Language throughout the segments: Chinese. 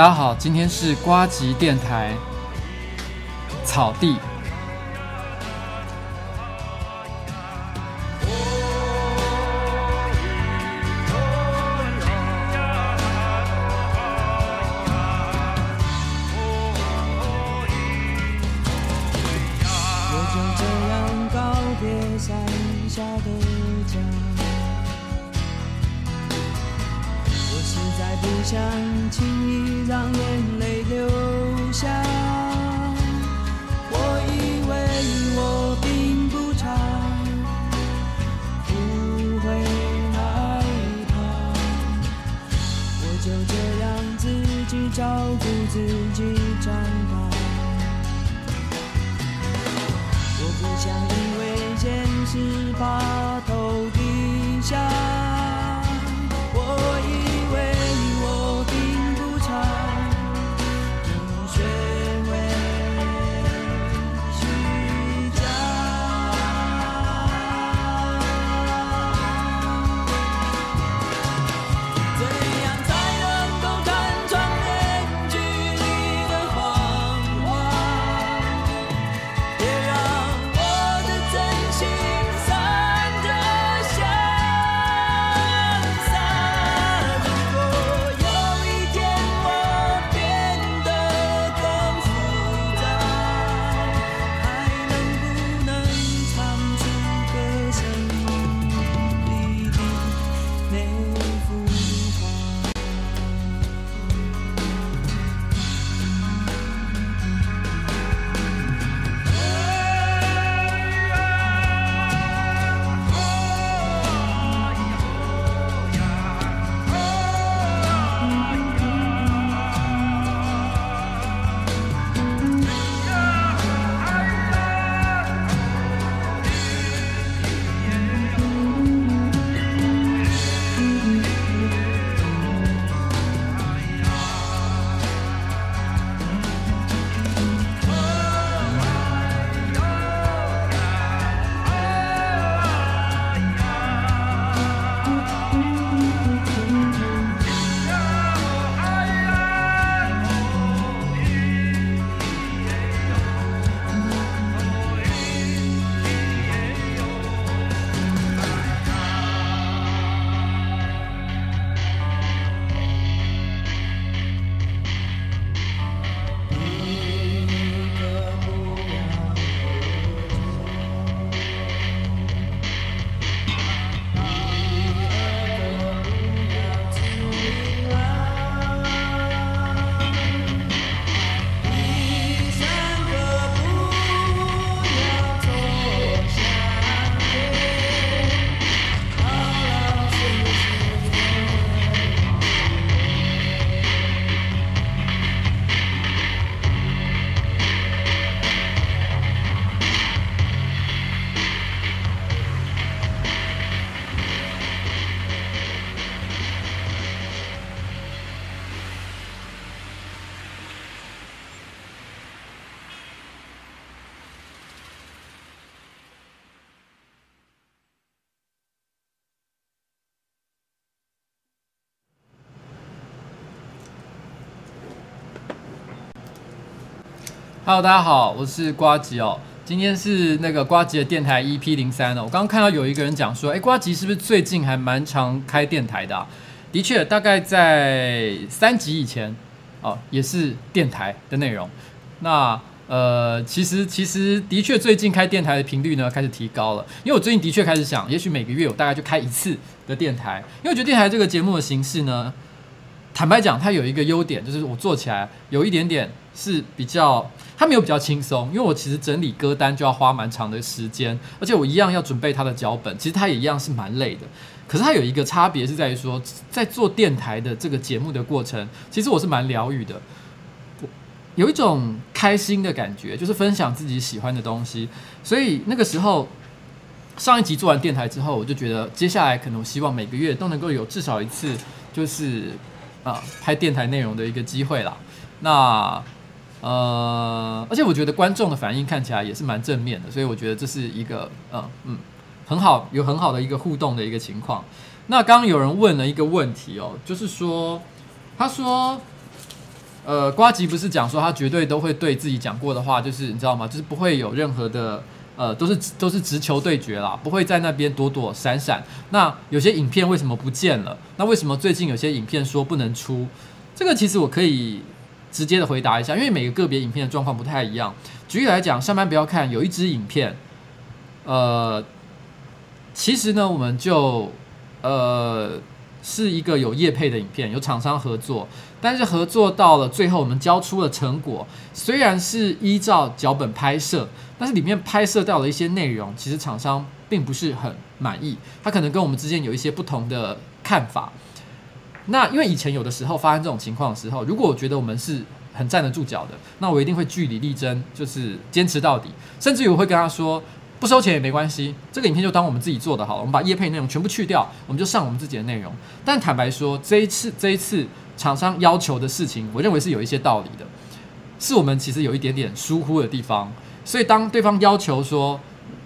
大家好今天是瓜集电台草地 Hello，大家好，我是瓜吉哦。今天是那个瓜吉的电台 EP 零三哦。我刚刚看到有一个人讲说，哎，瓜吉是不是最近还蛮常开电台的啊？的确，大概在三集以前哦，也是电台的内容。那呃，其实其实的确最近开电台的频率呢开始提高了，因为我最近的确开始想，也许每个月我大概就开一次的电台，因为我觉得电台这个节目的形式呢。坦白讲，它有一个优点，就是我做起来有一点点是比较，它没有比较轻松，因为我其实整理歌单就要花蛮长的时间，而且我一样要准备它的脚本，其实它也一样是蛮累的。可是它有一个差别是在于说，在做电台的这个节目的过程，其实我是蛮疗愈的，有一种开心的感觉，就是分享自己喜欢的东西。所以那个时候上一集做完电台之后，我就觉得接下来可能我希望每个月都能够有至少一次，就是。啊，拍电台内容的一个机会啦。那呃，而且我觉得观众的反应看起来也是蛮正面的，所以我觉得这是一个嗯嗯很好，有很好的一个互动的一个情况。那刚刚有人问了一个问题哦，就是说，他说，呃，瓜吉不是讲说他绝对都会对自己讲过的话，就是你知道吗？就是不会有任何的。呃，都是都是直球对决啦，不会在那边躲躲闪闪。那有些影片为什么不见了？那为什么最近有些影片说不能出？这个其实我可以直接的回答一下，因为每个个别影片的状况不太一样。举例来讲，上班不要看，有一支影片，呃，其实呢，我们就呃。是一个有业配的影片，有厂商合作，但是合作到了最后，我们交出了成果，虽然是依照脚本拍摄，但是里面拍摄到了一些内容，其实厂商并不是很满意，他可能跟我们之间有一些不同的看法。那因为以前有的时候发生这种情况的时候，如果我觉得我们是很站得住脚的，那我一定会据理力争，就是坚持到底，甚至于我会跟他说。不收钱也没关系，这个影片就当我们自己做的好了。我们把业配内容全部去掉，我们就上我们自己的内容。但坦白说，这一次这一次厂商要求的事情，我认为是有一些道理的，是我们其实有一点点疏忽的地方。所以当对方要求说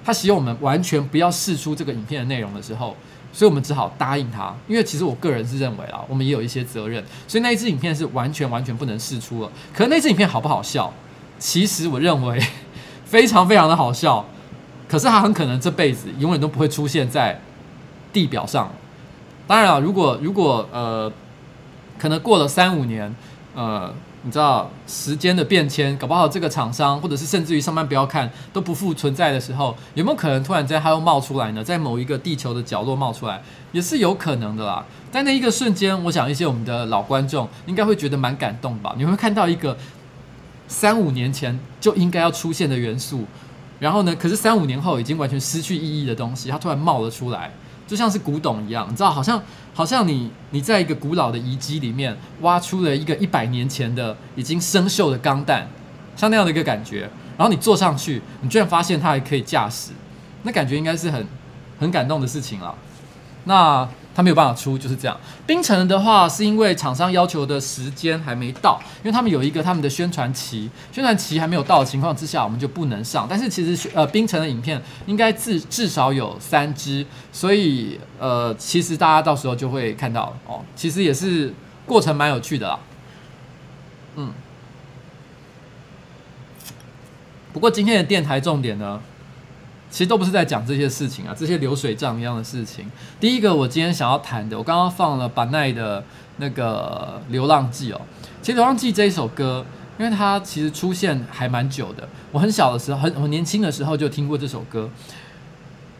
他希望我们完全不要试出这个影片的内容的时候，所以我们只好答应他。因为其实我个人是认为啊，我们也有一些责任，所以那一支影片是完全完全不能释出了。可是那支影片好不好笑？其实我认为 非常非常的好笑。可是他很可能这辈子永远都不会出现在地表上。当然了，如果如果呃，可能过了三五年，呃，你知道时间的变迁，搞不好这个厂商或者是甚至于上班不要看都不复存在的时候，有没有可能突然间它又冒出来呢？在某一个地球的角落冒出来，也是有可能的啦。在那一个瞬间，我想一些我们的老观众应该会觉得蛮感动吧？你会看到一个三五年前就应该要出现的元素。然后呢？可是三五年后已经完全失去意义的东西，它突然冒了出来，就像是古董一样，你知道，好像好像你你在一个古老的遗迹里面挖出了一个一百年前的已经生锈的钢弹，像那样的一个感觉。然后你坐上去，你居然发现它还可以驾驶，那感觉应该是很很感动的事情了。那。他没有办法出，就是这样。冰城的话，是因为厂商要求的时间还没到，因为他们有一个他们的宣传期，宣传期还没有到的情况之下，我们就不能上。但是其实呃，冰城的影片应该至至少有三支，所以呃，其实大家到时候就会看到哦。其实也是过程蛮有趣的啦，嗯。不过今天的电台重点呢？其实都不是在讲这些事情啊，这些流水账一样的事情。第一个，我今天想要谈的，我刚刚放了巴奈的那个《流浪记》哦。其实《流浪记》这一首歌，因为它其实出现还蛮久的。我很小的时候，很我年轻的时候就听过这首歌，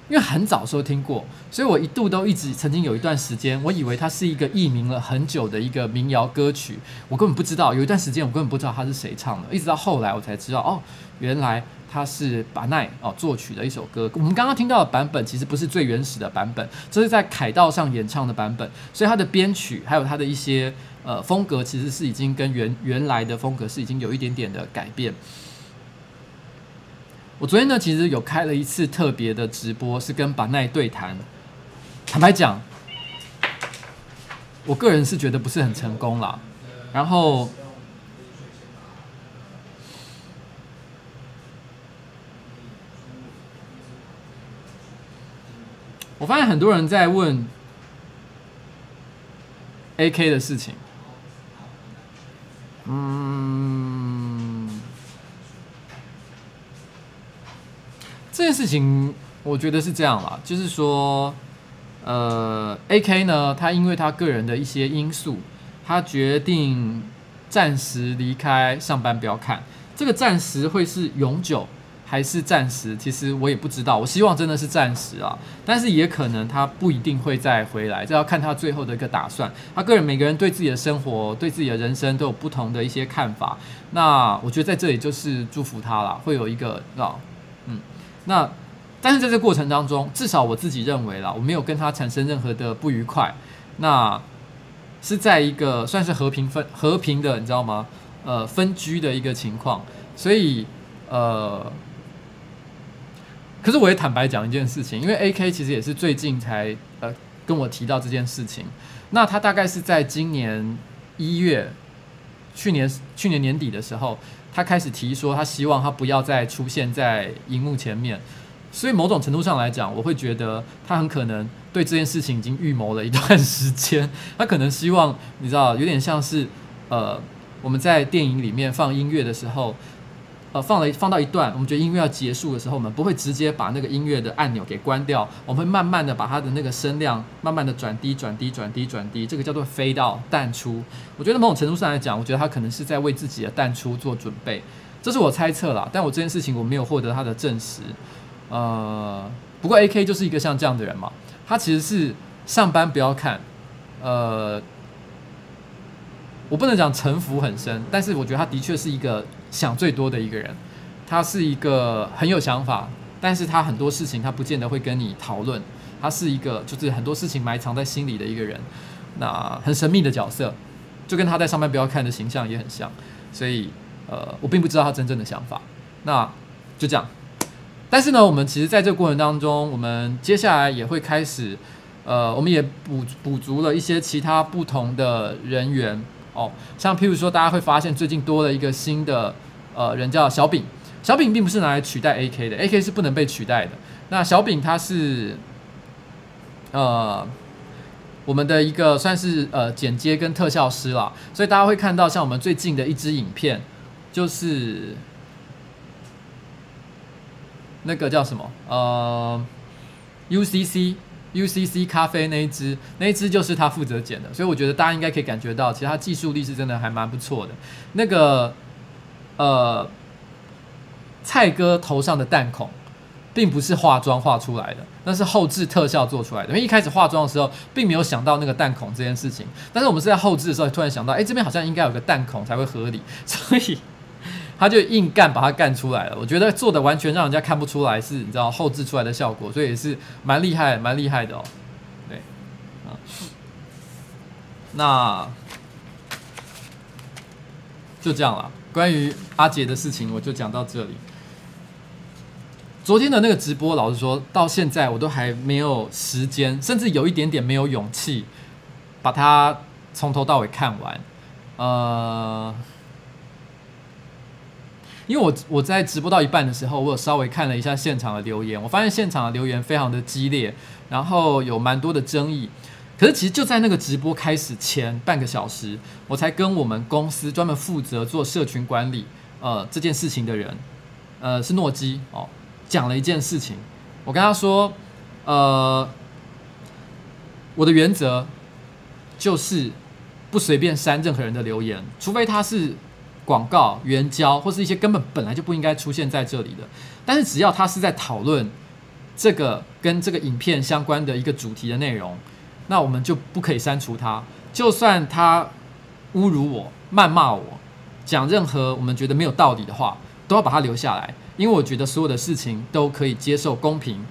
因为很早时候听过，所以我一度都一直曾经有一段时间，我以为它是一个佚名了很久的一个民谣歌曲，我根本不知道。有一段时间，我根本不知道它是谁唱的，一直到后来我才知道，哦，原来。它是巴奈哦作曲的一首歌，我们刚刚听到的版本其实不是最原始的版本，这是在凯道上演唱的版本，所以它的编曲还有它的一些呃风格，其实是已经跟原原来的风格是已经有一点点的改变。我昨天呢，其实有开了一次特别的直播，是跟巴奈对谈。坦白讲，我个人是觉得不是很成功啦，然后。我发现很多人在问 AK 的事情，嗯，这件事情，我觉得是这样啦，就是说，呃，AK 呢，他因为他个人的一些因素，他决定暂时离开上班不要看，这个暂时会是永久。还是暂时，其实我也不知道。我希望真的是暂时啊，但是也可能他不一定会再回来，这要看他最后的一个打算。他个人每个人对自己的生活、对自己的人生都有不同的一些看法。那我觉得在这里就是祝福他了，会有一个啊，那但是在这过程当中，至少我自己认为啦，我没有跟他产生任何的不愉快。那是在一个算是和平分和平的，你知道吗？呃，分居的一个情况，所以呃。可是我也坦白讲一件事情，因为 AK 其实也是最近才呃跟我提到这件事情。那他大概是在今年一月，去年去年年底的时候，他开始提说他希望他不要再出现在荧幕前面。所以某种程度上来讲，我会觉得他很可能对这件事情已经预谋了一段时间。他可能希望你知道，有点像是呃我们在电影里面放音乐的时候。呃，放了放到一段，我们觉得音乐要结束的时候，我们不会直接把那个音乐的按钮给关掉，我们会慢慢的把它的那个声量慢慢的转低、转低、转低、转低，这个叫做飞到淡出。我觉得某种程度上来讲，我觉得他可能是在为自己的淡出做准备，这是我猜测啦。但我这件事情我没有获得他的证实。呃，不过 AK 就是一个像这样的人嘛，他其实是上班不要看，呃。我不能讲城府很深，但是我觉得他的确是一个想最多的一个人。他是一个很有想法，但是他很多事情他不见得会跟你讨论。他是一个就是很多事情埋藏在心里的一个人，那很神秘的角色，就跟他在上班不要看的形象也很像。所以呃，我并不知道他真正的想法。那就这样。但是呢，我们其实在这个过程当中，我们接下来也会开始，呃，我们也补补足了一些其他不同的人员。哦，像譬如说，大家会发现最近多了一个新的呃人叫小饼。小饼并不是拿来取代 AK 的，AK 是不能被取代的。那小炳他是呃我们的一个算是呃剪接跟特效师啦，所以大家会看到像我们最近的一支影片，就是那个叫什么呃 UCC。UCC 咖啡那一支，那一支就是他负责剪的，所以我觉得大家应该可以感觉到，其实他技术力是真的还蛮不错的。那个呃，蔡哥头上的弹孔，并不是化妆画出来的，那是后置特效做出来的。因为一开始化妆的时候，并没有想到那个弹孔这件事情，但是我们是在后置的时候突然想到，哎，这边好像应该有个弹孔才会合理，所以。他就硬干把它干出来了，我觉得做的完全让人家看不出来是你知道后置出来的效果，所以也是蛮厉害蛮厉害的哦。对，啊，那就这样了。关于阿杰的事情，我就讲到这里。昨天的那个直播，老实说到现在我都还没有时间，甚至有一点点没有勇气把它从头到尾看完。呃。因为我我在直播到一半的时候，我有稍微看了一下现场的留言，我发现现场的留言非常的激烈，然后有蛮多的争议。可是其实就在那个直播开始前半个小时，我才跟我们公司专门负责做社群管理呃这件事情的人，呃是诺基哦，讲了一件事情。我跟他说，呃，我的原则就是不随便删任何人的留言，除非他是。广告、援交或是一些根本本来就不应该出现在这里的，但是只要他是在讨论这个跟这个影片相关的一个主题的内容，那我们就不可以删除他。就算他侮辱我、谩骂我、讲任何我们觉得没有道理的话，都要把它留下来，因为我觉得所有的事情都可以接受公平。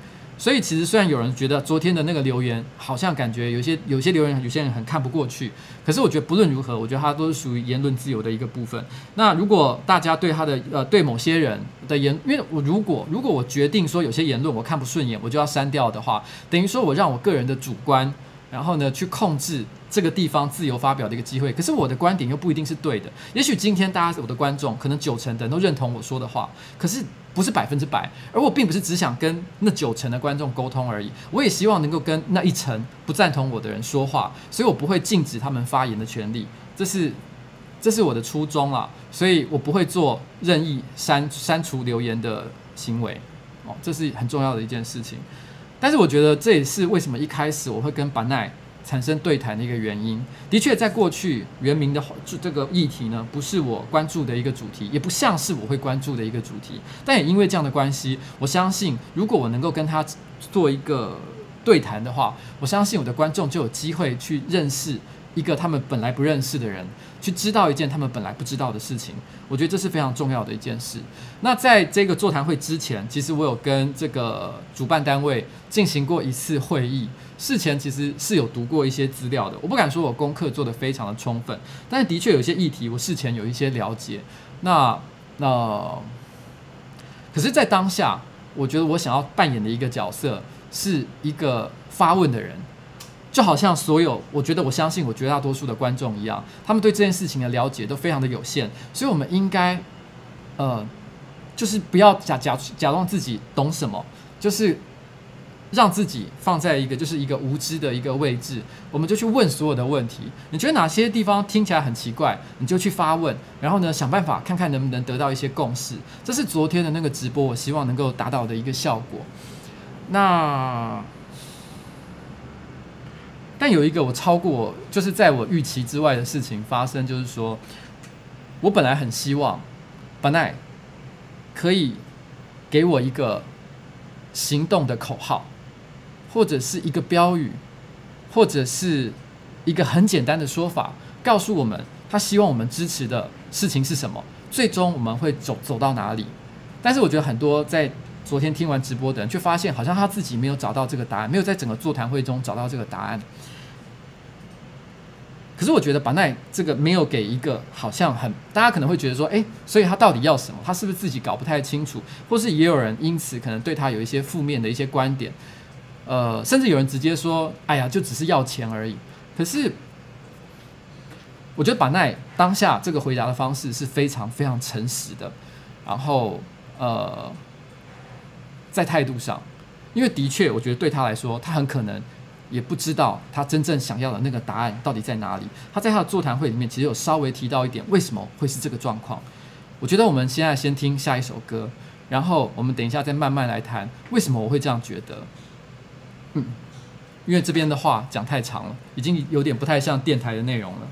所以其实虽然有人觉得昨天的那个留言好像感觉有些有些留言有些人很看不过去，可是我觉得不论如何，我觉得它都是属于言论自由的一个部分。那如果大家对他的呃对某些人的言，因为我如果如果我决定说有些言论我看不顺眼，我就要删掉的话，等于说我让我个人的主观，然后呢去控制这个地方自由发表的一个机会。可是我的观点又不一定是对的，也许今天大家我的观众可能九成的人都认同我说的话，可是。不是百分之百，而我并不是只想跟那九成的观众沟通而已，我也希望能够跟那一成不赞同我的人说话，所以我不会禁止他们发言的权利，这是这是我的初衷啦，所以我不会做任意删删除留言的行为。哦，这是很重要的一件事情。但是我觉得这也是为什么一开始我会跟巴奈产生对谈的一个原因。的确，在过去原民的这个议题呢，不是我关注的一个主题，也不像是我会关注的一个主题。但也因为这样的关系，我相信如果我能够跟他做一个对谈的话，我相信我的观众就有机会去认识一个他们本来不认识的人。去知道一件他们本来不知道的事情，我觉得这是非常重要的一件事。那在这个座谈会之前，其实我有跟这个主办单位进行过一次会议，事前其实是有读过一些资料的。我不敢说我功课做得非常的充分，但是的确有一些议题我事前有一些了解。那那，可是，在当下，我觉得我想要扮演的一个角色是一个发问的人。就好像所有，我觉得我相信我绝大多数的观众一样，他们对这件事情的了解都非常的有限，所以我们应该，呃，就是不要假假假装自己懂什么，就是让自己放在一个就是一个无知的一个位置，我们就去问所有的问题。你觉得哪些地方听起来很奇怪，你就去发问，然后呢，想办法看看能不能得到一些共识。这是昨天的那个直播，我希望能够达到的一个效果。那。但有一个我超过，就是在我预期之外的事情发生，就是说，我本来很希望，巴奈可以给我一个行动的口号，或者是一个标语，或者是一个很简单的说法，告诉我们他希望我们支持的事情是什么，最终我们会走走到哪里。但是我觉得很多在昨天听完直播的人，却发现好像他自己没有找到这个答案，没有在整个座谈会中找到这个答案。可是我觉得巴奈这个没有给一个好像很，大家可能会觉得说，诶，所以他到底要什么？他是不是自己搞不太清楚？或是也有人因此可能对他有一些负面的一些观点，呃，甚至有人直接说，哎呀，就只是要钱而已。可是我觉得巴奈当下这个回答的方式是非常非常诚实的，然后呃，在态度上，因为的确我觉得对他来说，他很可能。也不知道他真正想要的那个答案到底在哪里。他在他的座谈会里面其实有稍微提到一点，为什么会是这个状况？我觉得我们现在先听下一首歌，然后我们等一下再慢慢来谈为什么我会这样觉得。嗯，因为这边的话讲太长了，已经有点不太像电台的内容了。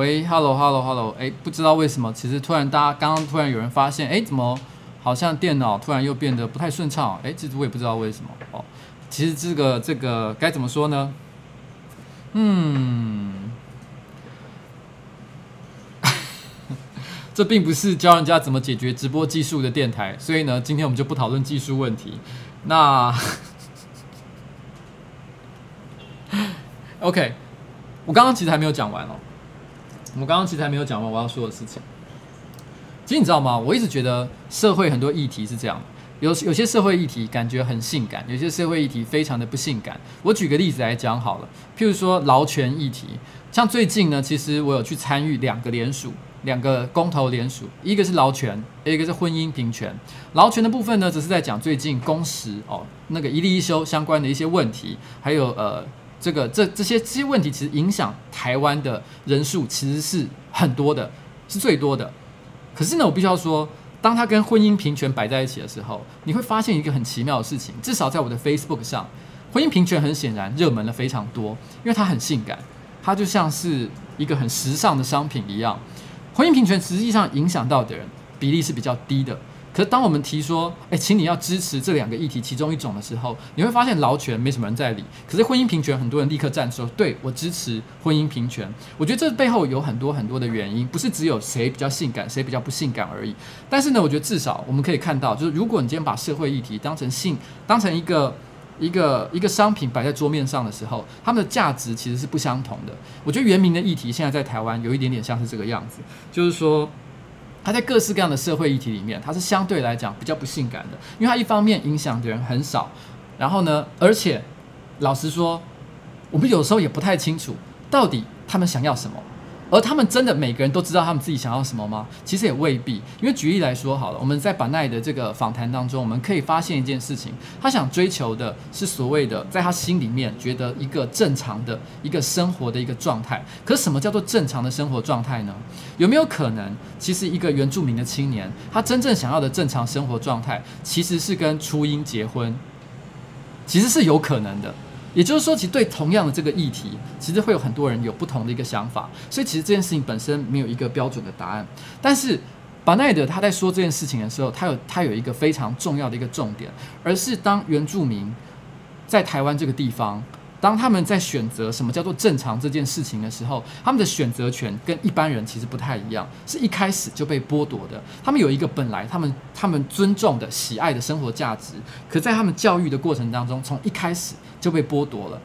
喂，Hello，Hello，Hello，哎，不知道为什么，其实突然大家刚刚突然有人发现，哎，怎么好像电脑突然又变得不太顺畅？哎，其实我也不知道为什么哦。其实这个这个该怎么说呢？嗯，这并不是教人家怎么解决直播技术的电台，所以呢，今天我们就不讨论技术问题。那，OK，我刚刚其实还没有讲完哦。我们刚刚其实还没有讲完我要说的事情。其实你知道吗？我一直觉得社会很多议题是这样，有有些社会议题感觉很性感，有些社会议题非常的不性感。我举个例子来讲好了，譬如说劳权议题，像最近呢，其实我有去参与两个联署，两个公投联署，一个是劳权，一个是婚姻平权。劳权的部分呢，只是在讲最近工时哦，那个一例一休相关的一些问题，还有呃。这个这这些这些问题其实影响台湾的人数其实是很多的，是最多的。可是呢，我必须要说，当它跟婚姻平权摆在一起的时候，你会发现一个很奇妙的事情。至少在我的 Facebook 上，婚姻平权很显然热门了非常多，因为它很性感，它就像是一个很时尚的商品一样。婚姻平权实际上影响到的人比例是比较低的。可是当我们提说，哎，请你要支持这两个议题其中一种的时候，你会发现劳权没什么人在理，可是婚姻平权很多人立刻站出说，对，我支持婚姻平权。我觉得这背后有很多很多的原因，不是只有谁比较性感，谁比较不性感而已。但是呢，我觉得至少我们可以看到，就是如果你今天把社会议题当成性，当成一个一个一个商品摆在桌面上的时候，它们的价值其实是不相同的。我觉得原民的议题现在在台湾有一点点像是这个样子，就是说。它在各式各样的社会议题里面，它是相对来讲比较不性感的，因为它一方面影响的人很少，然后呢，而且老实说，我们有时候也不太清楚到底他们想要什么。而他们真的每个人都知道他们自己想要什么吗？其实也未必。因为举例来说好了，我们在巴奈的这个访谈当中，我们可以发现一件事情：他想追求的是所谓的在他心里面觉得一个正常的一个生活的一个状态。可什么叫做正常的生活状态呢？有没有可能，其实一个原住民的青年，他真正想要的正常生活状态，其实是跟初音结婚？其实是有可能的。也就是说，其实对同样的这个议题，其实会有很多人有不同的一个想法，所以其实这件事情本身没有一个标准的答案。但是巴奈德他在说这件事情的时候，他有他有一个非常重要的一个重点，而是当原住民在台湾这个地方，当他们在选择什么叫做正常这件事情的时候，他们的选择权跟一般人其实不太一样，是一开始就被剥夺的。他们有一个本来他们他们尊重的、喜爱的生活价值，可在他们教育的过程当中，从一开始。就被剥夺了，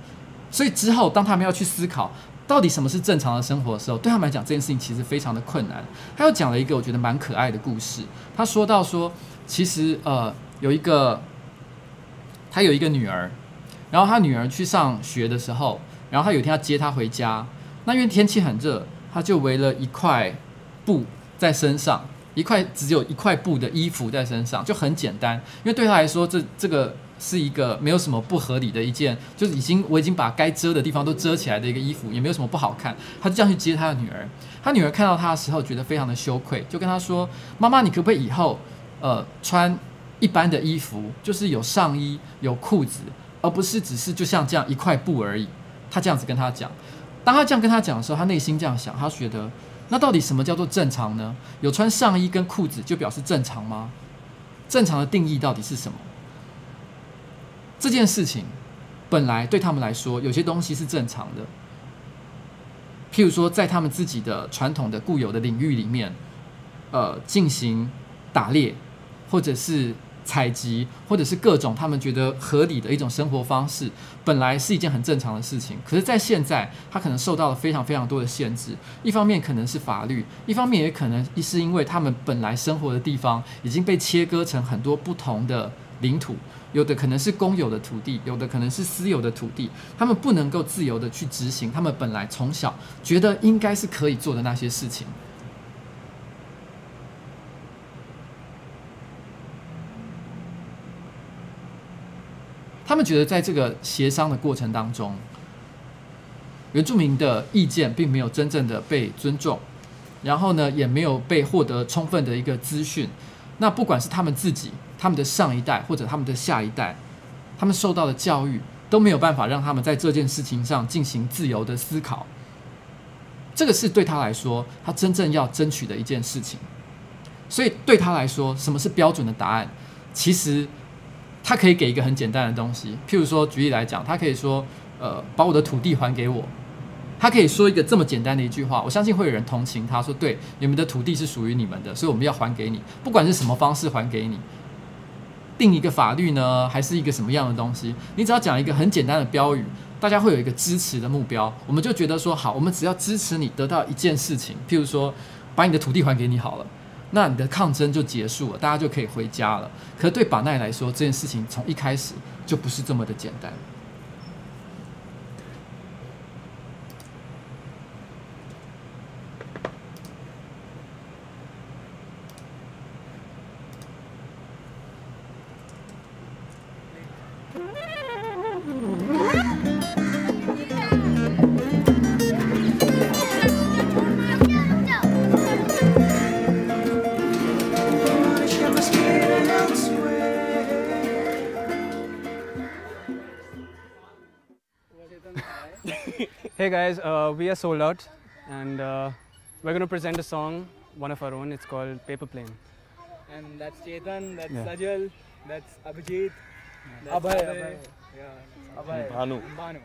所以之后当他们要去思考到底什么是正常的生活的时候，对他们来讲这件事情其实非常的困难。他又讲了一个我觉得蛮可爱的故事。他说到说，其实呃有一个他有一个女儿，然后他女儿去上学的时候，然后他有一天要接她回家，那因为天气很热，他就围了一块布在身上，一块只有一块布的衣服在身上，就很简单，因为对他来说这这个。是一个没有什么不合理的一件，就是已经我已经把该遮的地方都遮起来的一个衣服，也没有什么不好看。他就这样去接他的女儿，他女儿看到他的时候觉得非常的羞愧，就跟他说：“妈妈，你可不可以以后呃穿一般的衣服，就是有上衣有裤子，而不是只是就像这样一块布而已？”他这样子跟他讲。当他这样跟他讲的时候，他内心这样想，他觉得那到底什么叫做正常呢？有穿上衣跟裤子就表示正常吗？正常的定义到底是什么？这件事情本来对他们来说，有些东西是正常的。譬如说，在他们自己的传统的固有的领域里面，呃，进行打猎，或者是采集，或者是各种他们觉得合理的一种生活方式，本来是一件很正常的事情。可是，在现在，他可能受到了非常非常多的限制。一方面可能是法律，一方面也可能是因为他们本来生活的地方已经被切割成很多不同的领土，有的可能是公有的土地，有的可能是私有的土地，他们不能够自由的去执行他们本来从小觉得应该是可以做的那些事情。他们觉得，在这个协商的过程当中，原住民的意见并没有真正的被尊重，然后呢，也没有被获得充分的一个资讯。那不管是他们自己、他们的上一代或者他们的下一代，他们受到的教育都没有办法让他们在这件事情上进行自由的思考。这个是对他来说，他真正要争取的一件事情。所以对他来说，什么是标准的答案？其实。他可以给一个很简单的东西，譬如说，举例来讲，他可以说，呃，把我的土地还给我。他可以说一个这么简单的一句话，我相信会有人同情他，说，对，你们的土地是属于你们的，所以我们要还给你，不管是什么方式还给你，定一个法律呢，还是一个什么样的东西，你只要讲一个很简单的标语，大家会有一个支持的目标，我们就觉得说，好，我们只要支持你得到一件事情，譬如说，把你的土地还给你好了。那你的抗争就结束了，大家就可以回家了。可是对巴奈来说，这件事情从一开始就不是这么的简单。Guys, uh, we are sold out and uh, we're going to present a song, one of our own. It's called Paper Plane. And that's Chetan, that's Yeah. Sajal, that's Abhijit, that's Abhay, Abhay, Abhay. Yeah, Abhay. Bhanu. and Bhanu.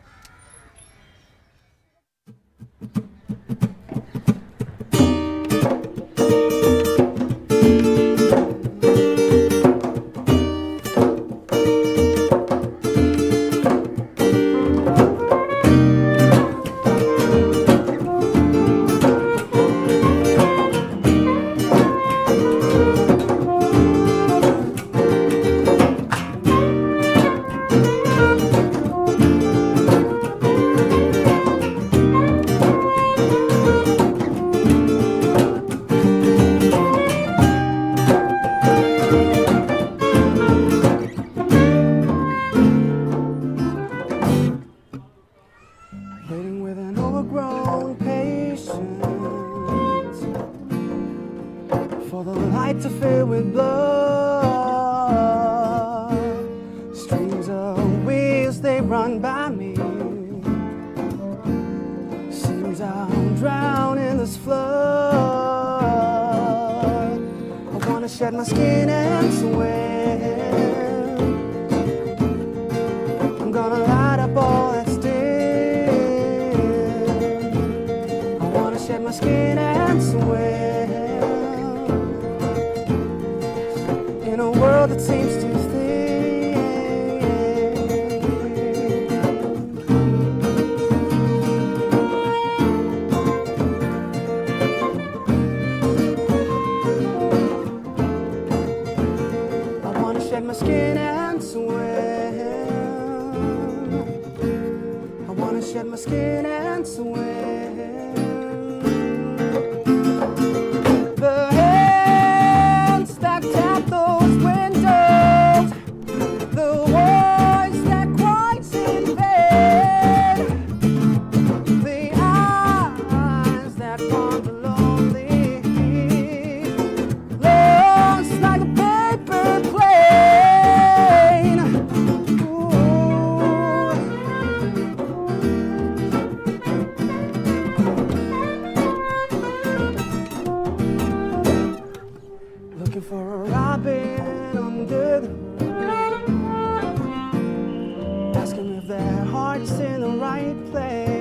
their heart's in the right place.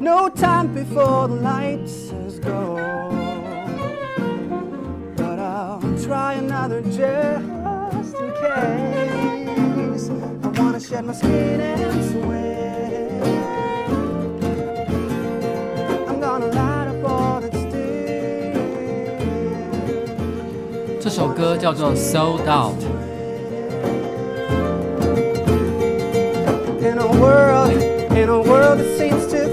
No time before the lights has gone. But I'll try. try another just in case. I wanna shed my skin and swim. I'm gonna light up all that's still. 这首歌叫做《Sold Out》。 A world, in a world that seems to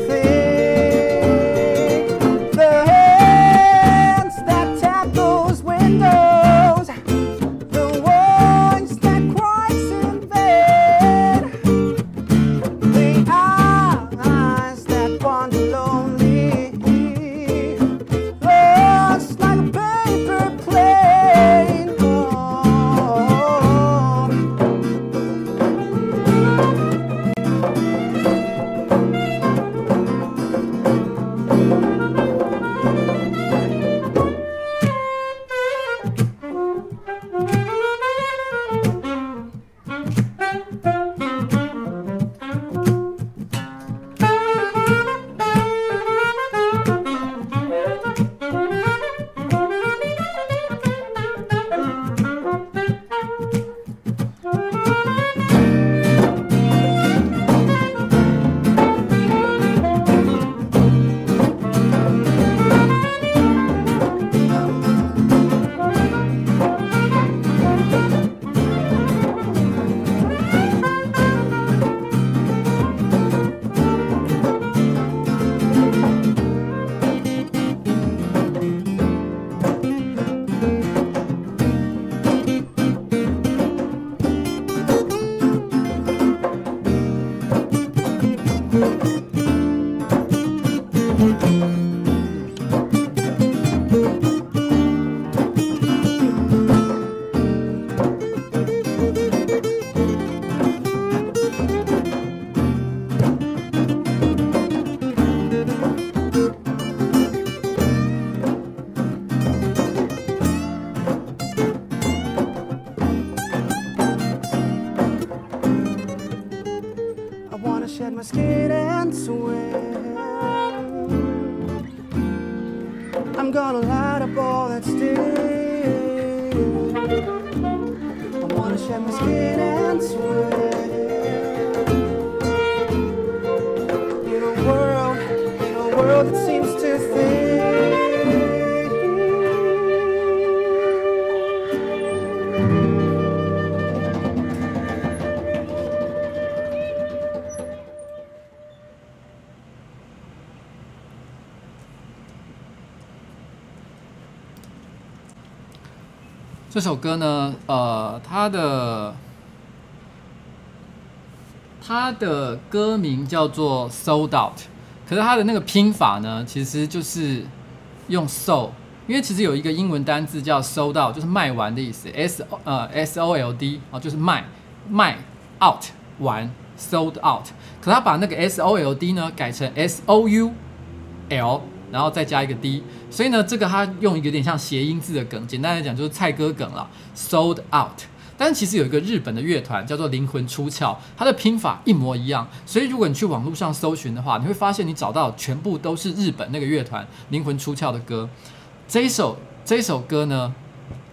my skin and swim. I'm gonna light up all that's still. I wanna shed my skin and swim. In a world, in a world that seems to think. 这首歌呢，呃，它的它的歌名叫做《Sold Out》，可是它的那个拼法呢，其实就是用 “sold”，因为其实有一个英文单字叫 “sold 就是卖完的意思，s 呃 s o l d 啊，就是卖卖 out 完 sold out，可他把那个 s o l d 呢改成 s o u l，然后再加一个 d，所以呢，这个它用一个有点像谐音字的梗，简单来讲就是蔡哥梗了，sold out。但其实有一个日本的乐团叫做灵魂出窍，它的拼法一模一样，所以如果你去网络上搜寻的话，你会发现你找到全部都是日本那个乐团灵魂出窍的歌。这一首这一首歌呢，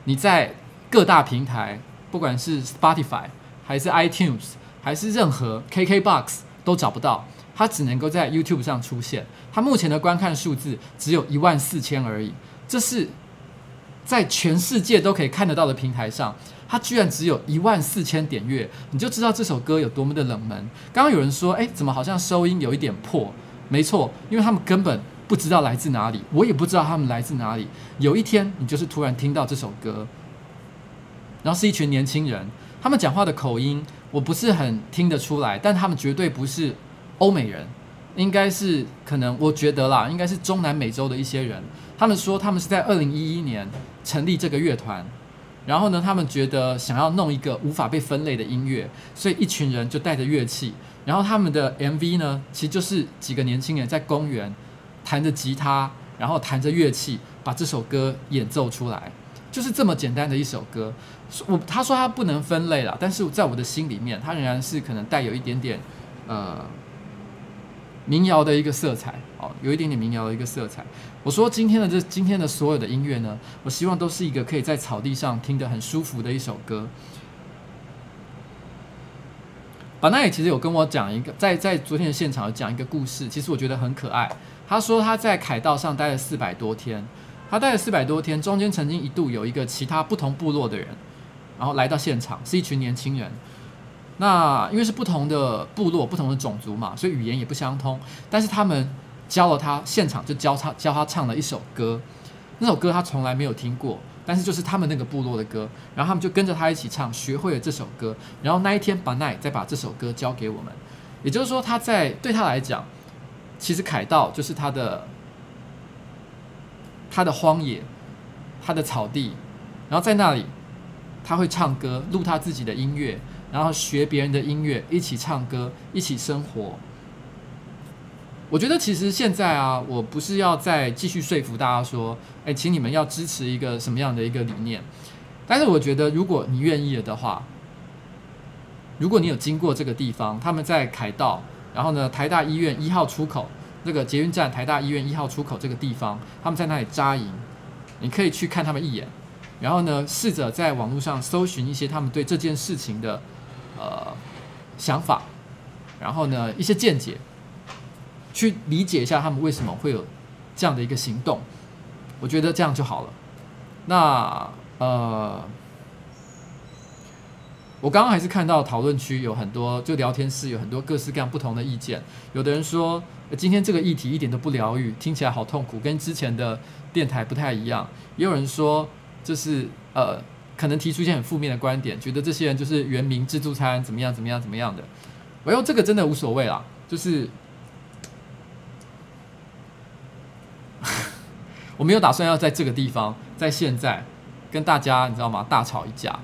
你在各大平台，不管是 Spotify 还是 iTunes 还是任何 KKBox 都找不到，它只能够在 YouTube 上出现。它目前的观看数字只有一万四千而已，这是在全世界都可以看得到的平台上。它居然只有一万四千点阅，你就知道这首歌有多么的冷门。刚刚有人说，诶，怎么好像收音有一点破？没错，因为他们根本不知道来自哪里，我也不知道他们来自哪里。有一天，你就是突然听到这首歌，然后是一群年轻人，他们讲话的口音我不是很听得出来，但他们绝对不是欧美人，应该是可能我觉得啦，应该是中南美洲的一些人。他们说他们是在二零一一年成立这个乐团。然后呢，他们觉得想要弄一个无法被分类的音乐，所以一群人就带着乐器。然后他们的 MV 呢，其实就是几个年轻人在公园弹着吉他，然后弹着乐器，把这首歌演奏出来，就是这么简单的一首歌。我他说他不能分类了，但是在我的心里面，他仍然是可能带有一点点呃民谣的一个色彩哦，有一点点民谣的一个色彩。我说今天的这今天的所有的音乐呢，我希望都是一个可以在草地上听得很舒服的一首歌。巴奈其实有跟我讲一个，在在昨天的现场有讲一个故事，其实我觉得很可爱。他说他在凯道上待了四百多天，他待了四百多天，中间曾经一度有一个其他不同部落的人，然后来到现场，是一群年轻人。那因为是不同的部落、不同的种族嘛，所以语言也不相通。但是他们教了他，现场就教他教他唱了一首歌。那首歌他从来没有听过，但是就是他们那个部落的歌。然后他们就跟着他一起唱，学会了这首歌。然后那一天，巴奈再把这首歌交给我们。也就是说，他在对他来讲，其实凯道就是他的他的荒野，他的草地。然后在那里，他会唱歌，录他自己的音乐。然后学别人的音乐，一起唱歌，一起生活。我觉得其实现在啊，我不是要再继续说服大家说，哎，请你们要支持一个什么样的一个理念。但是我觉得，如果你愿意了的话，如果你有经过这个地方，他们在凯道，然后呢，台大医院一号出口那个捷运站，台大医院一号出口这个地方，他们在那里扎营，你可以去看他们一眼，然后呢，试着在网络上搜寻一些他们对这件事情的。呃，想法，然后呢，一些见解，去理解一下他们为什么会有这样的一个行动，我觉得这样就好了。那呃，我刚刚还是看到讨论区有很多，就聊天室有很多各式各样不同的意见。有的人说，今天这个议题一点都不疗愈，听起来好痛苦，跟之前的电台不太一样。也有人说，就是呃。可能提出一些很负面的观点，觉得这些人就是原民自助餐怎么样怎么样怎么样的。我说这个真的无所谓啦，就是 我没有打算要在这个地方，在现在跟大家你知道吗？大吵一架，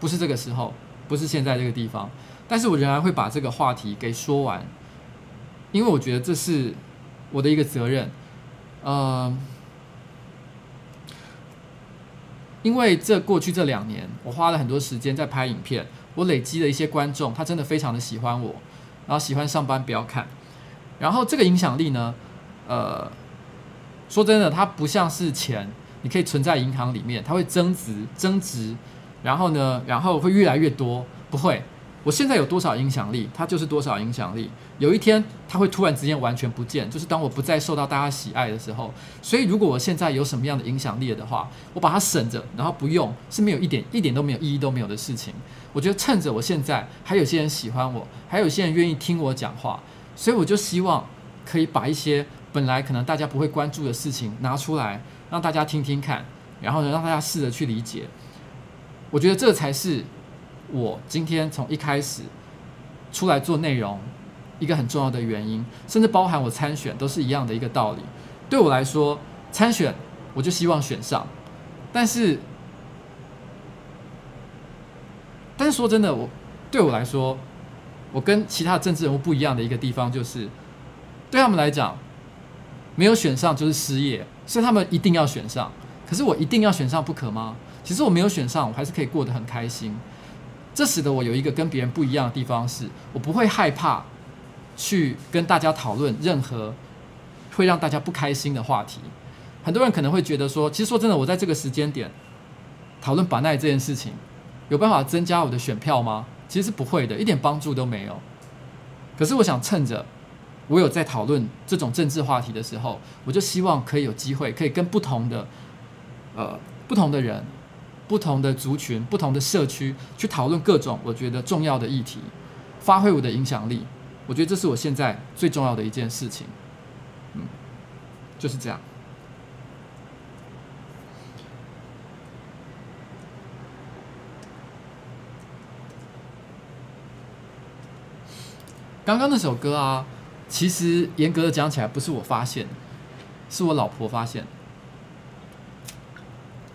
不是这个时候，不是现在这个地方。但是我仍然会把这个话题给说完，因为我觉得这是我的一个责任，嗯、因为这过去这两年，我花了很多时间在拍影片，我累积了一些观众，他真的非常的喜欢我，然后喜欢上班不要看，然后这个影响力呢，呃，说真的，它不像是钱，你可以存在银行里面，它会增值增值，然后呢，然后会越来越多，不会。我现在有多少影响力，它就是多少影响力。有一天，它会突然之间完全不见，就是当我不再受到大家喜爱的时候。所以，如果我现在有什么样的影响力的话，我把它省着，然后不用，是没有一点一点都没有意义都没有的事情。我觉得趁着我现在还有些人喜欢我，还有些人愿意听我讲话，所以我就希望可以把一些本来可能大家不会关注的事情拿出来，让大家听听看，然后呢，让大家试着去理解。我觉得这才是。我今天从一开始出来做内容，一个很重要的原因，甚至包含我参选，都是一样的一个道理。对我来说，参选我就希望选上，但是，但是说真的，我对我来说，我跟其他政治人物不一样的一个地方就是，对他们来讲，没有选上就是失业，所以他们一定要选上。可是我一定要选上不可吗？其实我没有选上，我还是可以过得很开心。这使得我有一个跟别人不一样的地方是，我不会害怕去跟大家讨论任何会让大家不开心的话题。很多人可能会觉得说，其实说真的，我在这个时间点讨论把奈这件事情，有办法增加我的选票吗？其实是不会的，一点帮助都没有。可是我想趁着我有在讨论这种政治话题的时候，我就希望可以有机会，可以跟不同的呃不同的人。不同的族群、不同的社区去讨论各种我觉得重要的议题，发挥我的影响力。我觉得这是我现在最重要的一件事情。嗯，就是这样。刚刚那首歌啊，其实严格的讲起来，不是我发现，是我老婆发现。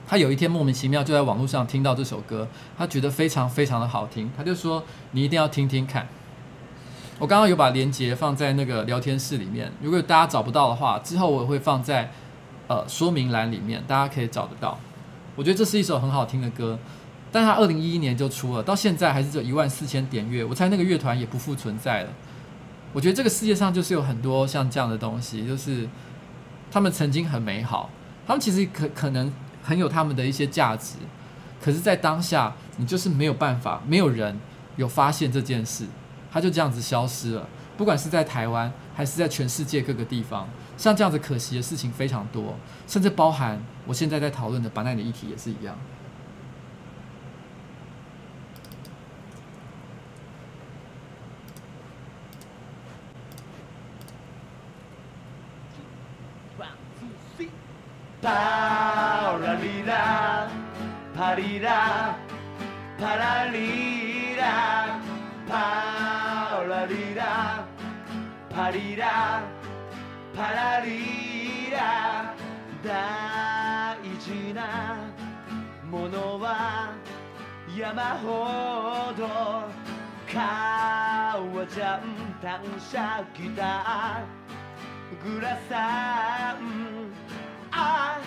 他有一天莫名其妙就在网络上听到这首歌，他觉得非常非常的好听，他就说：“你一定要听听看。”我刚刚有把链接放在那个聊天室里面，如果大家找不到的话，之后我会放在呃说明栏里面，大家可以找得到。我觉得这是一首很好听的歌，但他二零一一年就出了，到现在还是只有一万四千点阅，我猜那个乐团也不复存在了。我觉得这个世界上就是有很多像这样的东西，就是他们曾经很美好，他们其实可可能很有他们的一些价值，可是，在当下你就是没有办法，没有人有发现这件事，它就这样子消失了。不管是在台湾，还是在全世界各个地方，像这样子可惜的事情非常多，甚至包含我现在在讨论的巴奈的议题也是一样。パラリラパリラパラリラパラリラパリラパラリラ大事なものは山ほど母ちゃん単车来たグラさんあ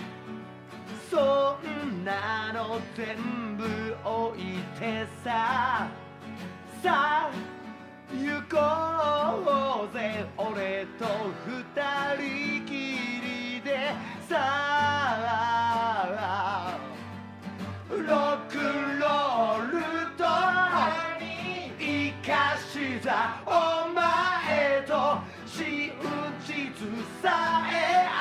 そんなの全部置いてさ。さあ行こうぜ俺と二人きりで。さあロックンロールと生かしたお前と真実さえあ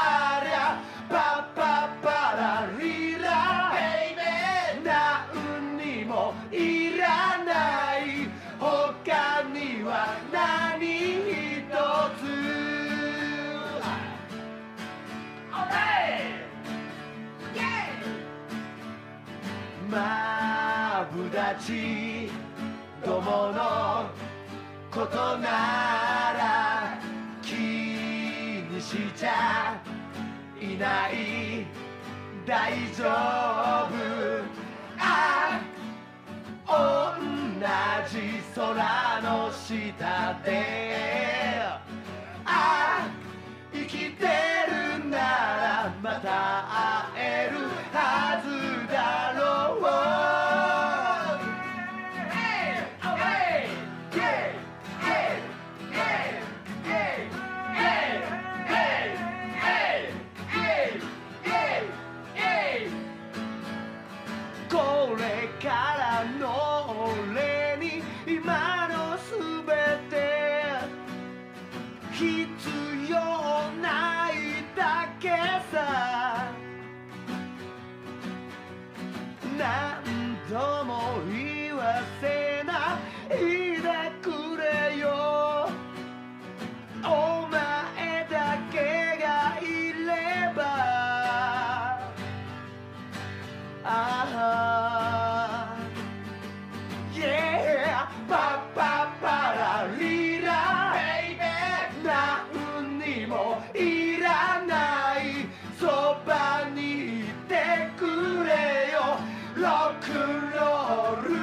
マブダチどものことなら気にしちゃいない大丈夫。あ同じ空の下で。あ生きてるなら何度も言わせないでくれよ。お前だけがいれば。ああ。Yeah パッパッパラリラ la kırla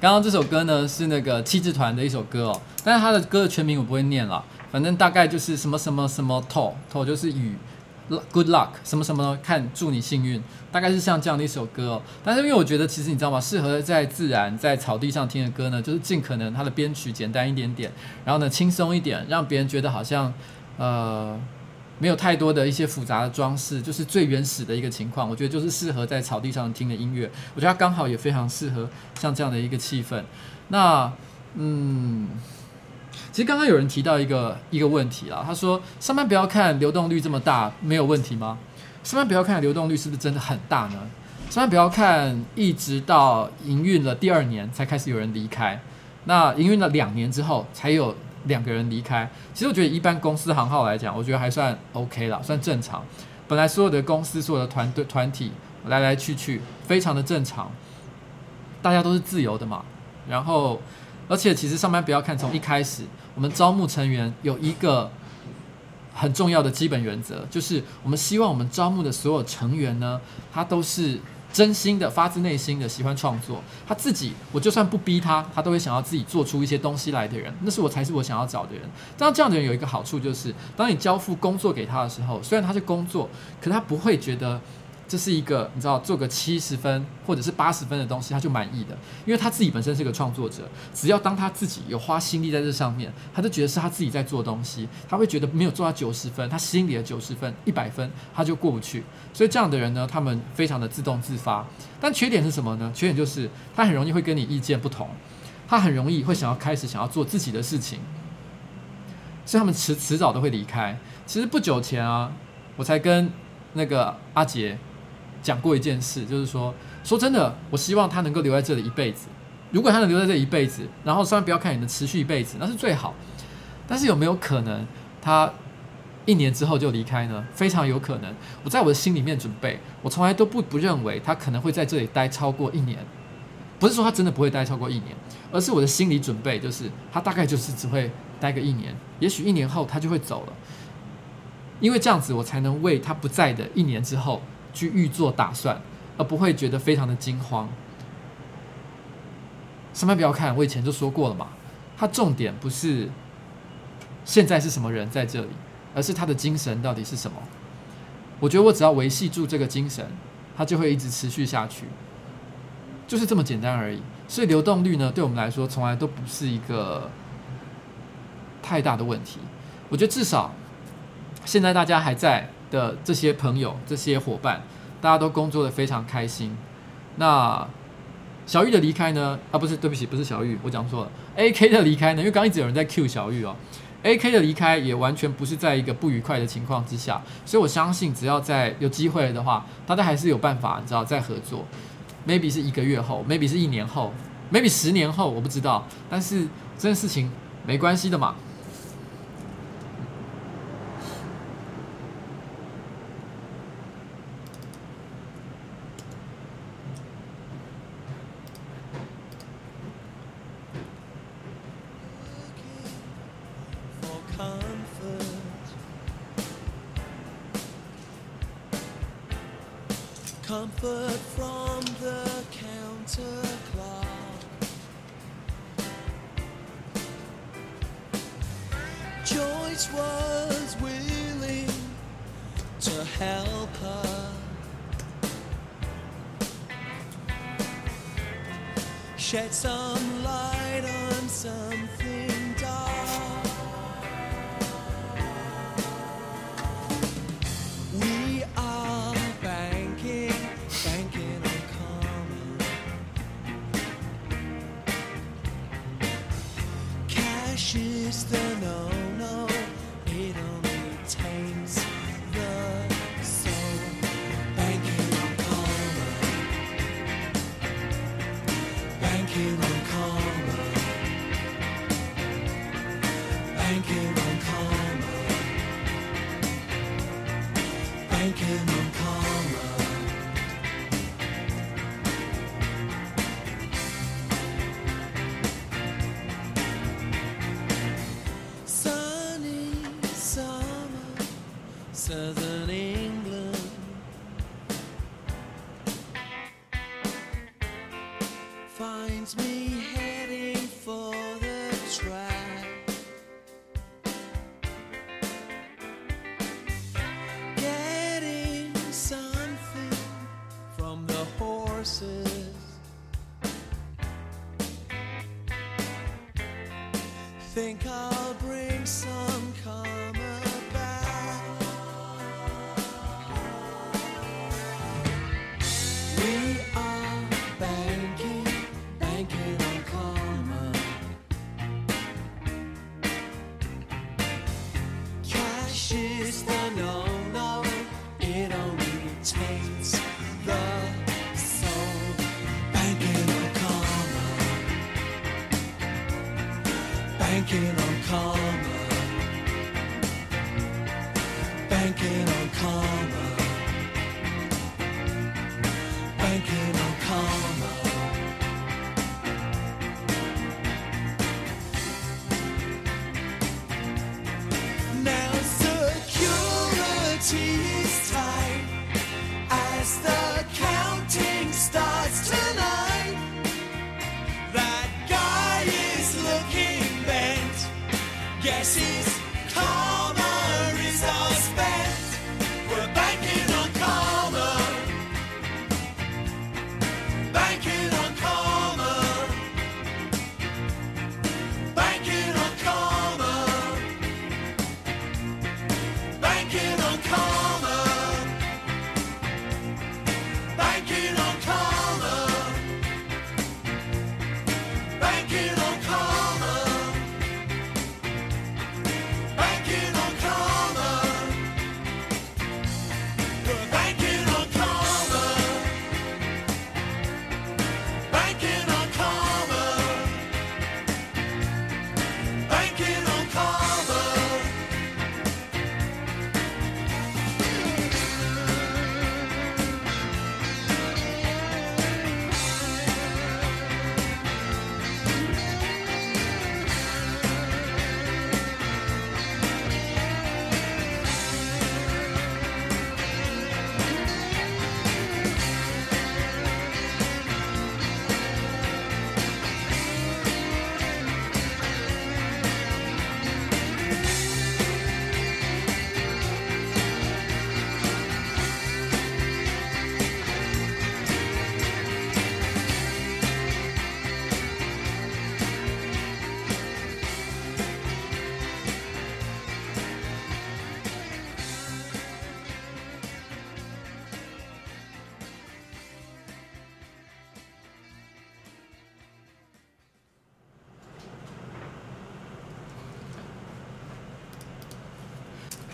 刚刚这首歌呢是那个七字团的一首歌哦，但是它的歌的全名我不会念了，反正大概就是什么什么什么 to to 就是雨，good luck 什么什么看祝你幸运，大概是像这样的一首歌哦。但是因为我觉得其实你知道吗，适合在自然在草地上听的歌呢，就是尽可能它的编曲简单一点点，然后呢轻松一点，让别人觉得好像呃。没有太多的一些复杂的装饰，就是最原始的一个情况。我觉得就是适合在草地上听的音乐。我觉得它刚好也非常适合像这样的一个气氛。那，嗯，其实刚刚有人提到一个一个问题啊，他说上班不要看流动率这么大，没有问题吗？上班不要看流动率是不是真的很大呢？上班不要看，一直到营运了第二年才开始有人离开，那营运了两年之后才有两个人离开。其实我觉得一般公司行号来讲，我觉得还算 OK 了，算正常。本来所有的公司、所有的团队、团体来来去去，非常的正常，大家都是自由的嘛。然后，而且其实上班不要看，从一开始我们招募成员有一个很重要的基本原则，就是我们希望我们招募的所有成员呢，他都是。真心的、发自内心的喜欢创作，他自己，我就算不逼他，他都会想要自己做出一些东西来的人，那是我才是我想要找的人。但这样的人有一个好处，就是当你交付工作给他的时候，虽然他是工作，可他不会觉得。这是一个你知道做个七十分或者是八十分的东西，他就满意的，因为他自己本身是个创作者。只要当他自己有花心力在这上面，他就觉得是他自己在做东西，他会觉得没有做到九十分，他心里的九十分、一百分他就过不去。所以这样的人呢，他们非常的自动自发。但缺点是什么呢？缺点就是他很容易会跟你意见不同，他很容易会想要开始想要做自己的事情，所以他们迟迟早都会离开。其实不久前啊，我才跟那个阿杰。讲过一件事，就是说，说真的，我希望他能够留在这里一辈子。如果他能留在这里一辈子，然后虽然不要看你能持续一辈子，那是最好。但是有没有可能他一年之后就离开呢？非常有可能。我在我的心里面准备，我从来都不不认为他可能会在这里待超过一年。不是说他真的不会待超过一年，而是我的心理准备就是他大概就是只会待个一年，也许一年后他就会走了。因为这样子，我才能为他不在的一年之后。去预做打算，而不会觉得非常的惊慌。上班不要看，我以前就说过了嘛。他重点不是现在是什么人在这里，而是他的精神到底是什么。我觉得我只要维系住这个精神，它就会一直持续下去，就是这么简单而已。所以流动率呢，对我们来说从来都不是一个太大的问题。我觉得至少现在大家还在的这些朋友、这些伙伴，大家都工作的非常开心。那小玉的离开呢？啊，不是，对不起，不是小玉，我讲错了。AK 的离开呢？因为刚一直有人在 cue 小玉哦。AK 的离开也完全不是在一个不愉快的情况之下，所以我相信，只要在有机会的话，大家还是有办法，你知道，再合作。Maybe 是一个月后，Maybe 是一年后，Maybe 十年后，我不知道。但是这件事情没关系的嘛。Thank you.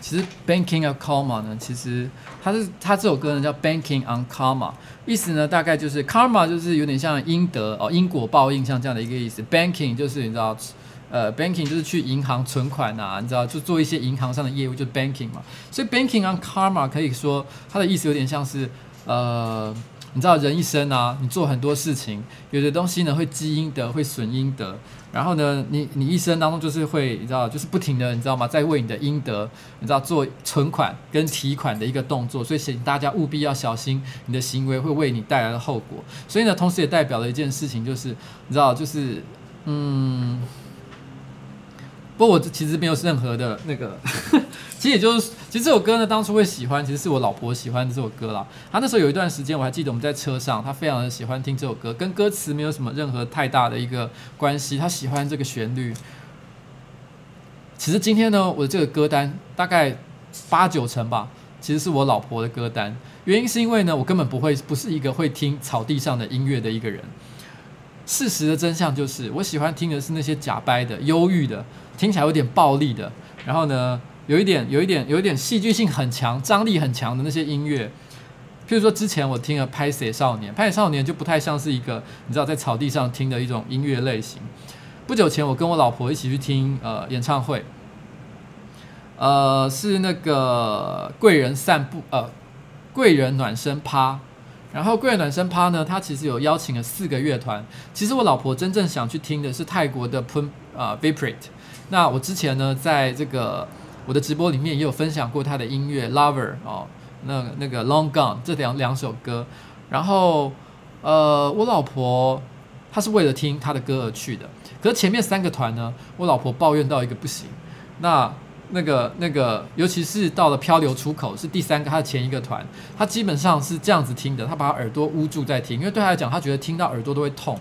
其实 Banking on Karma 呢，其实它是它这首歌呢叫 Banking on Karma，意思呢大概就是 Karma 就是有点像英德哦，因果报应像这样的一个意思。Banking 就是你知道，呃，Banking 就是去银行存款啊，你知道就做一些银行上的业务，就 Banking 嘛。所以 Banking on Karma 可以说它的意思有点像是呃。你知道人一生啊，你做很多事情，有的东西呢会积阴德，会损阴德。然后呢，你你一生当中就是会，你知道，就是不停的，你知道吗？在为你的阴德，你知道做存款跟提款的一个动作。所以请大家务必要小心，你的行为会为你带来的后果。所以呢，同时也代表了一件事情，就是你知道，就是嗯。不过我其实没有任何的那个，其实也就是，其实这首歌呢，当初会喜欢，其实是我老婆喜欢这首歌啦。她那时候有一段时间，我还记得我们在车上，她非常的喜欢听这首歌，跟歌词没有什么任何太大的一个关系，她喜欢这个旋律。其实今天呢，我的这个歌单大概八九成吧，其实是我老婆的歌单。原因是因为呢，我根本不会，不是一个会听草地上的音乐的一个人。事实的真相就是，我喜欢听的是那些假掰的、忧郁的。听起来有点暴力的，然后呢，有一点、有一点、有一点戏剧性很强、张力很强的那些音乐，譬如说之前我听了《拍谢少年》，《拍谢少年》就不太像是一个你知道在草地上听的一种音乐类型。不久前我跟我老婆一起去听呃演唱会，呃是那个贵人散步呃贵人暖身趴，然后贵人暖身趴呢，他其实有邀请了四个乐团。其实我老婆真正想去听的是泰国的 Pum 啊 Viprate。那我之前呢，在这个我的直播里面也有分享过他的音乐《Lover》哦，那那个《Long Gone》这两两首歌，然后呃，我老婆她是为了听他的歌而去的，可是前面三个团呢，我老婆抱怨到一个不行。那那个那个，尤其是到了《漂流出口》是第三个，他的前一个团，他基本上是这样子听的，他把耳朵捂住在听，因为对他来讲，他觉得听到耳朵都会痛。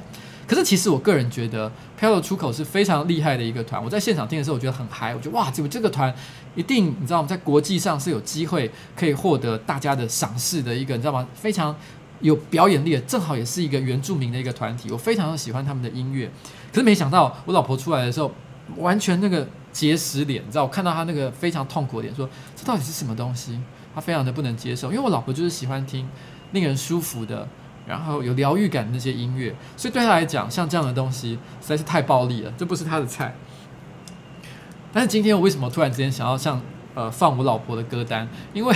可是其实我个人觉得，漂流出口是非常厉害的一个团。我在现场听的时候，我觉得很嗨。我觉得哇，这个这个团一定，你知道吗？在国际上是有机会可以获得大家的赏识的一个，你知道吗？非常有表演力的，正好也是一个原住民的一个团体。我非常的喜欢他们的音乐。可是没想到我老婆出来的时候，完全那个结石脸，你知道？我看到她那个非常痛苦的脸，说这到底是什么东西？她非常的不能接受，因为我老婆就是喜欢听令人舒服的。然后有疗愈感的那些音乐，所以对他来讲，像这样的东西实在是太暴力了，这不是他的菜。但是今天我为什么突然之间想要像呃放我老婆的歌单？因为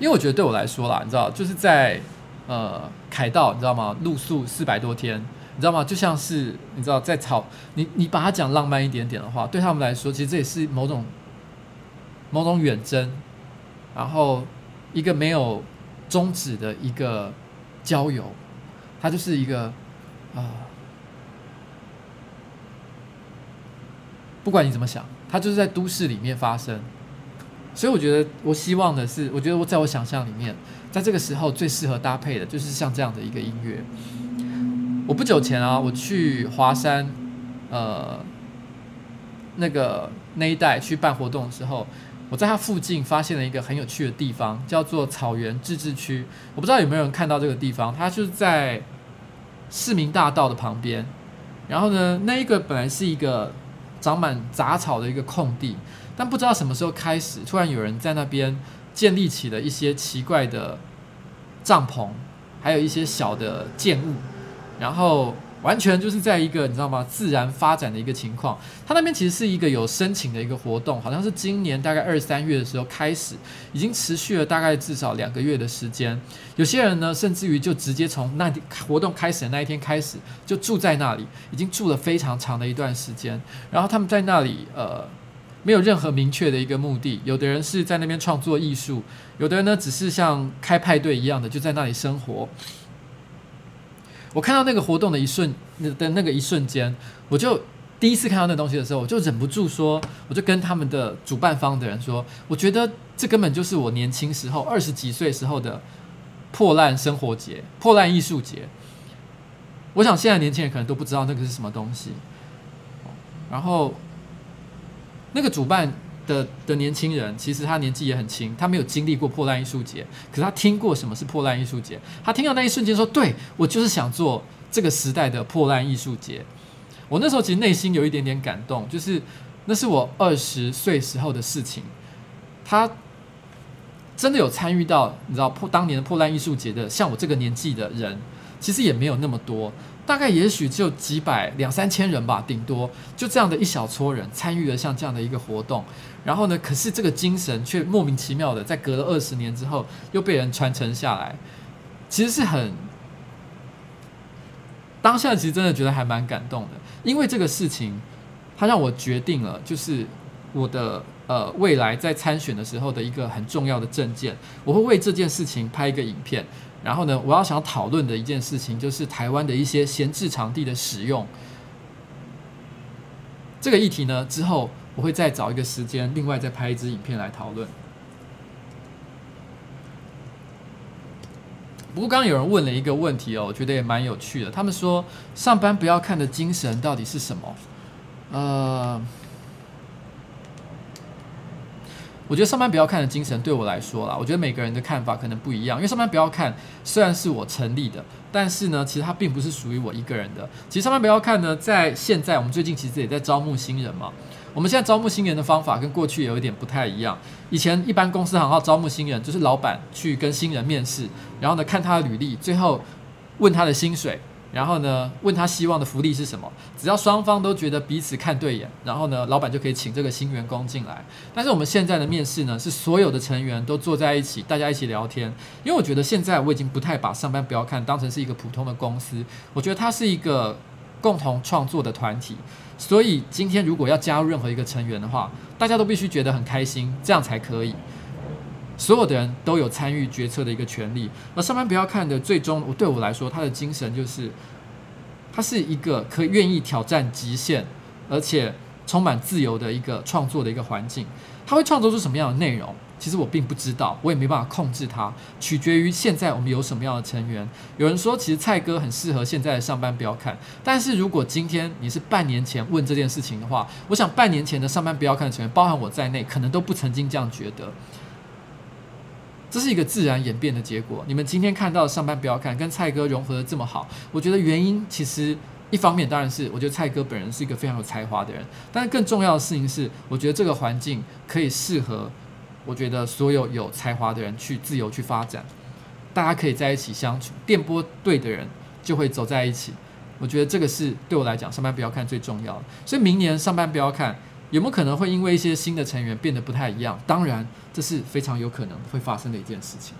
因为我觉得对我来说啦，你知道，就是在呃凯道，你知道吗？露宿四百多天，你知道吗？就像是你知道在草，你你把它讲浪漫一点点的话，对他们来说，其实这也是某种某种远征，然后。一个没有终止的一个郊游，它就是一个啊、呃，不管你怎么想，它就是在都市里面发生。所以我觉得，我希望的是，我觉得我在我想象里面，在这个时候最适合搭配的就是像这样的一个音乐。我不久前啊，我去华山，呃，那个那一带去办活动的时候。我在它附近发现了一个很有趣的地方，叫做草原自治区。我不知道有没有人看到这个地方，它就是在市民大道的旁边。然后呢，那一个本来是一个长满杂草的一个空地，但不知道什么时候开始，突然有人在那边建立起了一些奇怪的帐篷，还有一些小的建物，然后。完全就是在一个你知道吗？自然发展的一个情况。他那边其实是一个有申请的一个活动，好像是今年大概二三月的时候开始，已经持续了大概至少两个月的时间。有些人呢，甚至于就直接从那活动开始的那一天开始就住在那里，已经住了非常长的一段时间。然后他们在那里呃，没有任何明确的一个目的。有的人是在那边创作艺术，有的人呢只是像开派对一样的就在那里生活。我看到那个活动的一瞬的那个一瞬间，我就第一次看到那东西的时候，我就忍不住说，我就跟他们的主办方的人说，我觉得这根本就是我年轻时候二十几岁时候的破烂生活节、破烂艺术节。我想现在年轻人可能都不知道那个是什么东西。然后那个主办。的的年轻人，其实他年纪也很轻，他没有经历过破烂艺术节，可是他听过什么是破烂艺术节。他听到那一瞬间说：“对，我就是想做这个时代的破烂艺术节。”我那时候其实内心有一点点感动，就是那是我二十岁时候的事情。他真的有参与到，你知道破当年的破烂艺术节的，像我这个年纪的人，其实也没有那么多，大概也许只有几百两三千人吧，顶多就这样的一小撮人参与了像这样的一个活动。然后呢，可是这个精神却莫名其妙的在隔了二十年之后又被人传承下来，其实是很当下其实真的觉得还蛮感动的，因为这个事情，它让我决定了，就是我的。呃，未来在参选的时候的一个很重要的证件，我会为这件事情拍一个影片。然后呢，我要想讨论的一件事情就是台湾的一些闲置场地的使用。这个议题呢，之后我会再找一个时间，另外再拍一支影片来讨论。不过刚刚有人问了一个问题哦，我觉得也蛮有趣的。他们说上班不要看的精神到底是什么？呃。我觉得上班不要看的精神对我来说啦，我觉得每个人的看法可能不一样。因为上班不要看虽然是我成立的，但是呢，其实它并不是属于我一个人的。其实上班不要看呢，在现在我们最近其实也在招募新人嘛。我们现在招募新人的方法跟过去有一点不太一样。以前一般公司行号招募新人，就是老板去跟新人面试，然后呢看他的履历，最后问他的薪水。然后呢，问他希望的福利是什么？只要双方都觉得彼此看对眼，然后呢，老板就可以请这个新员工进来。但是我们现在的面试呢，是所有的成员都坐在一起，大家一起聊天。因为我觉得现在我已经不太把上班不要看当成是一个普通的公司，我觉得它是一个共同创作的团体。所以今天如果要加入任何一个成员的话，大家都必须觉得很开心，这样才可以。所有的人都有参与决策的一个权利，而上班不要看的最终我，对我来说，他的精神就是，他是一个可以愿意挑战极限，而且充满自由的一个创作的一个环境。他会创作出什么样的内容，其实我并不知道，我也没办法控制它，取决于现在我们有什么样的成员。有人说，其实蔡哥很适合现在的上班不要看，但是如果今天你是半年前问这件事情的话，我想半年前的上班不要看的成员，包含我在内，可能都不曾经这样觉得。这是一个自然演变的结果。你们今天看到上班不要看，跟蔡哥融合的这么好，我觉得原因其实一方面当然是我觉得蔡哥本人是一个非常有才华的人，但是更重要的事情是，我觉得这个环境可以适合我觉得所有有才华的人去自由去发展，大家可以在一起相处，电波对的人就会走在一起。我觉得这个是对我来讲上班不要看最重要的。所以明年上班不要看。有没有可能会因为一些新的成员变得不太一样？当然，这是非常有可能会发生的一件事情。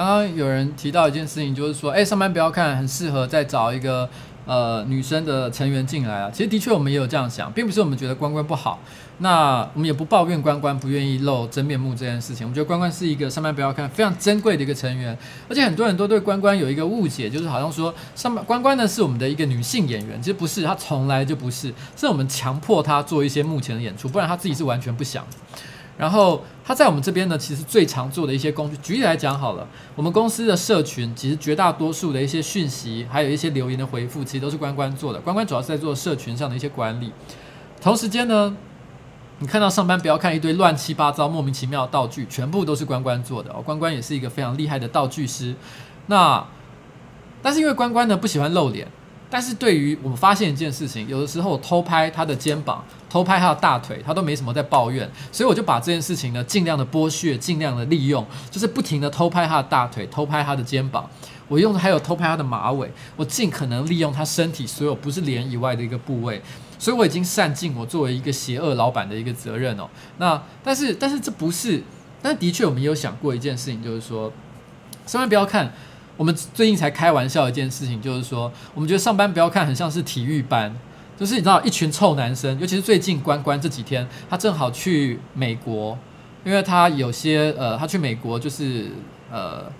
刚刚有人提到一件事情，就是说，哎，上班不要看，很适合再找一个呃女生的成员进来啊。其实的确，我们也有这样想，并不是我们觉得关关不好，那我们也不抱怨关关不愿意露真面目这件事情。我们觉得关关是一个上班不要看非常珍贵的一个成员，而且很多人都对关关有一个误解，就是好像说上班关关呢是我们的一个女性演员，其实不是，她从来就不是，是我们强迫她做一些幕前的演出，不然她自己是完全不想。然后他在我们这边呢，其实最常做的一些工具，举例来讲好了，我们公司的社群其实绝大多数的一些讯息，还有一些留言的回复，其实都是关关做的。关关主要是在做社群上的一些管理。同时间呢，你看到上班不要看一堆乱七八糟、莫名其妙的道具，全部都是关关做的哦。关关也是一个非常厉害的道具师。那但是因为关关呢不喜欢露脸。但是对于我们发现一件事情，有的时候我偷拍他的肩膀，偷拍他的大腿，他都没什么在抱怨，所以我就把这件事情呢尽量的剥削，尽量的利用，就是不停的偷拍他的大腿，偷拍他的肩膀，我用的还有偷拍他的马尾，我尽可能利用他身体所有不是脸以外的一个部位，所以我已经善尽我作为一个邪恶老板的一个责任哦。那但是但是这不是，但是的确我们也有想过一件事情，就是说，千万不要看。我们最近才开玩笑一件事情，就是说，我们觉得上班不要看，很像是体育班，就是你知道，一群臭男生，尤其是最近关关这几天，他正好去美国，因为他有些呃，他去美国就是呃，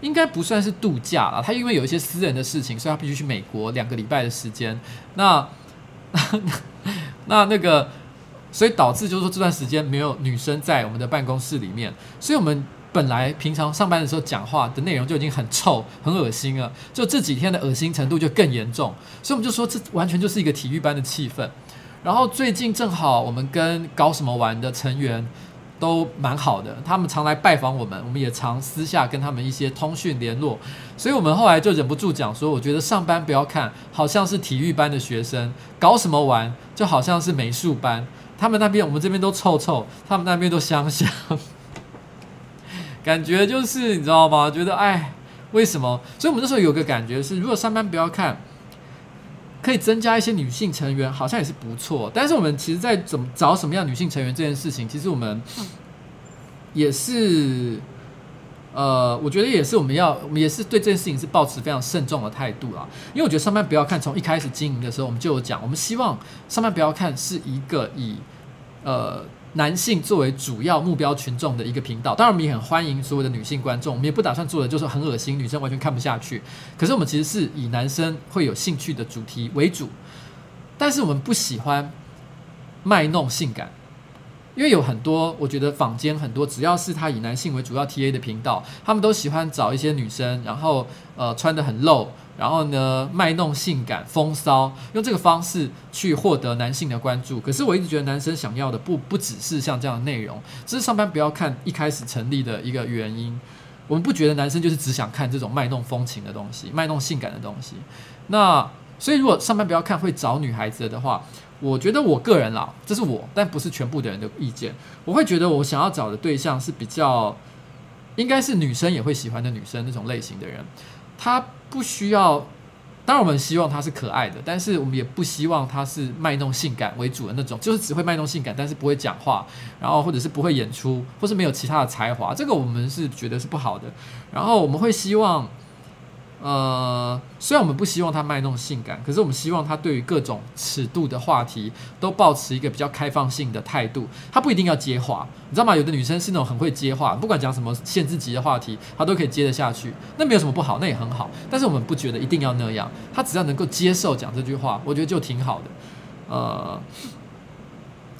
应该不算是度假了，他因为有一些私人的事情，所以他必须去美国两个礼拜的时间。那 那那个，所以导致就是说这段时间没有女生在我们的办公室里面，所以我们。本来平常上班的时候讲话的内容就已经很臭、很恶心了，就这几天的恶心程度就更严重，所以我们就说这完全就是一个体育班的气氛。然后最近正好我们跟搞什么玩的成员都蛮好的，他们常来拜访我们，我们也常私下跟他们一些通讯联络，所以我们后来就忍不住讲说，我觉得上班不要看，好像是体育班的学生，搞什么玩就好像是美术班。他们那边我们这边都臭臭，他们那边都香香，感觉就是你知道吗？觉得哎，为什么？所以我们那时候有个感觉是，如果上班不要看，可以增加一些女性成员，好像也是不错。但是我们其实，在怎么找什么样女性成员这件事情，其实我们也是。呃，我觉得也是，我们要，我们也是对这件事情是抱持非常慎重的态度啦。因为我觉得上班不要看，从一开始经营的时候，我们就有讲，我们希望上班不要看是一个以呃男性作为主要目标群众的一个频道。当然，我们也很欢迎所有的女性观众，我们也不打算做的就是很恶心，女生完全看不下去。可是我们其实是以男生会有兴趣的主题为主，但是我们不喜欢卖弄性感。因为有很多，我觉得坊间很多，只要是他以男性为主要 TA 的频道，他们都喜欢找一些女生，然后呃穿得很露，然后呢卖弄性感、风骚，用这个方式去获得男性的关注。可是我一直觉得男生想要的不不只是像这样的内容，这是上班不要看一开始成立的一个原因。我们不觉得男生就是只想看这种卖弄风情的东西、卖弄性感的东西。那所以如果上班不要看会找女孩子的话。我觉得我个人啦，这是我，但不是全部的人的意见。我会觉得我想要找的对象是比较，应该是女生也会喜欢的女生那种类型的人。她不需要，当然我们希望她是可爱的，但是我们也不希望她是卖弄性感为主的那种，就是只会卖弄性感，但是不会讲话，然后或者是不会演出，或是没有其他的才华。这个我们是觉得是不好的。然后我们会希望。呃，虽然我们不希望他卖弄性感，可是我们希望他对于各种尺度的话题都保持一个比较开放性的态度。他不一定要接话，你知道吗？有的女生是那种很会接话，不管讲什么限制级的话题，她都可以接得下去。那没有什么不好，那也很好。但是我们不觉得一定要那样，他只要能够接受讲这句话，我觉得就挺好的。呃，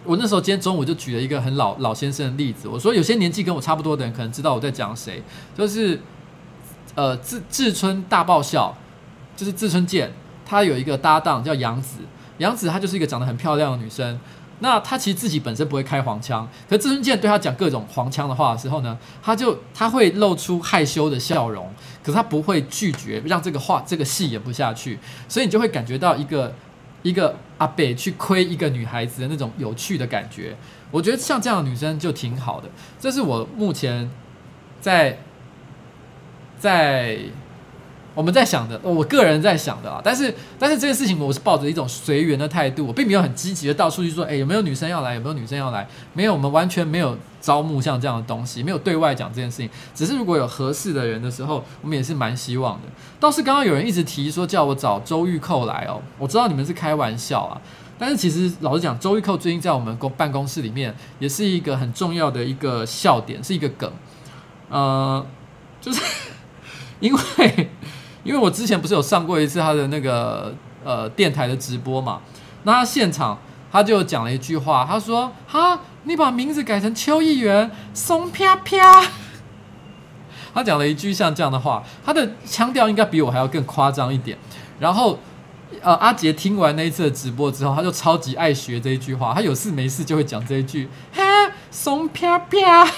我那时候今天中午就举了一个很老老先生的例子，我说有些年纪跟我差不多的人可能知道我在讲谁，就是。呃，志志村大爆笑，就是志村健，他有一个搭档叫杨紫，杨紫她就是一个长得很漂亮的女生。那她其实自己本身不会开黄腔，可是志村健对她讲各种黄腔的话的时候呢，她就她会露出害羞的笑容，可是她不会拒绝让这个话这个戏演不下去，所以你就会感觉到一个一个阿北去亏一个女孩子的那种有趣的感觉。我觉得像这样的女生就挺好的，这是我目前在。在我们在想的，我个人在想的啊，但是但是这件事情我是抱着一种随缘的态度，我并没有很积极的到处去说，哎，有没有女生要来？有没有女生要来？没有，我们完全没有招募像这样的东西，没有对外讲这件事情。只是如果有合适的人的时候，我们也是蛮希望的。倒是刚刚有人一直提说叫我找周玉蔻来哦，我知道你们是开玩笑啊，但是其实老实讲，周玉蔻最近在我们公办公室里面也是一个很重要的一个笑点，是一个梗，呃，就是。因为，因为我之前不是有上过一次他的那个呃电台的直播嘛，那他现场他就讲了一句话，他说：“哈，你把名字改成邱议员，松啪啪。”他讲了一句像这样的话，他的腔调应该比我还要更夸张一点。然后，呃，阿杰听完那一次的直播之后，他就超级爱学这一句话，他有事没事就会讲这一句：“哈，松啪啪。”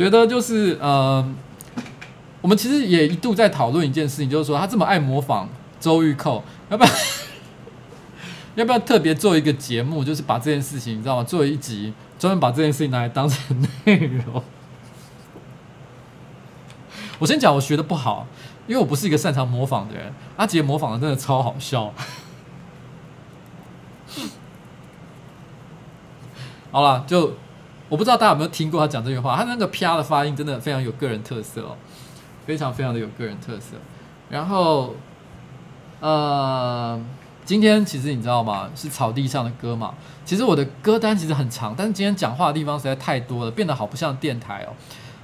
觉得就是呃，我们其实也一度在讨论一件事情，就是说他这么爱模仿周玉蔻，要不要 要不要特别做一个节目，就是把这件事情你知道吗？做一集专门把这件事情拿来当成内容。我先讲我学的不好，因为我不是一个擅长模仿的人。阿杰模仿的真的超好笑。好了，就。我不知道大家有没有听过他讲这句话，他那个“啪”的发音真的非常有个人特色哦，非常非常的有个人特色。然后，呃，今天其实你知道吗？是草地上的歌嘛。其实我的歌单其实很长，但是今天讲话的地方实在太多了，变得好不像电台哦。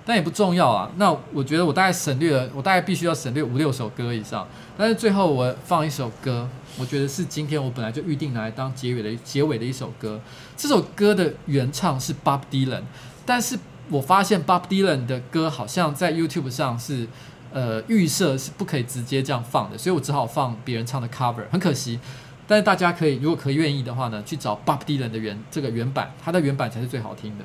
但也不重要啊。那我觉得我大概省略了，我大概必须要省略五六首歌以上。但是最后我放一首歌。我觉得是今天我本来就预定拿来当结尾的结尾的一首歌。这首歌的原唱是 Bob Dylan，但是我发现 Bob Dylan 的歌好像在 YouTube 上是呃预设是不可以直接这样放的，所以我只好放别人唱的 cover，很可惜。但是大家可以如果可以愿意的话呢，去找 Bob Dylan 的原这个原版，它的原版才是最好听的。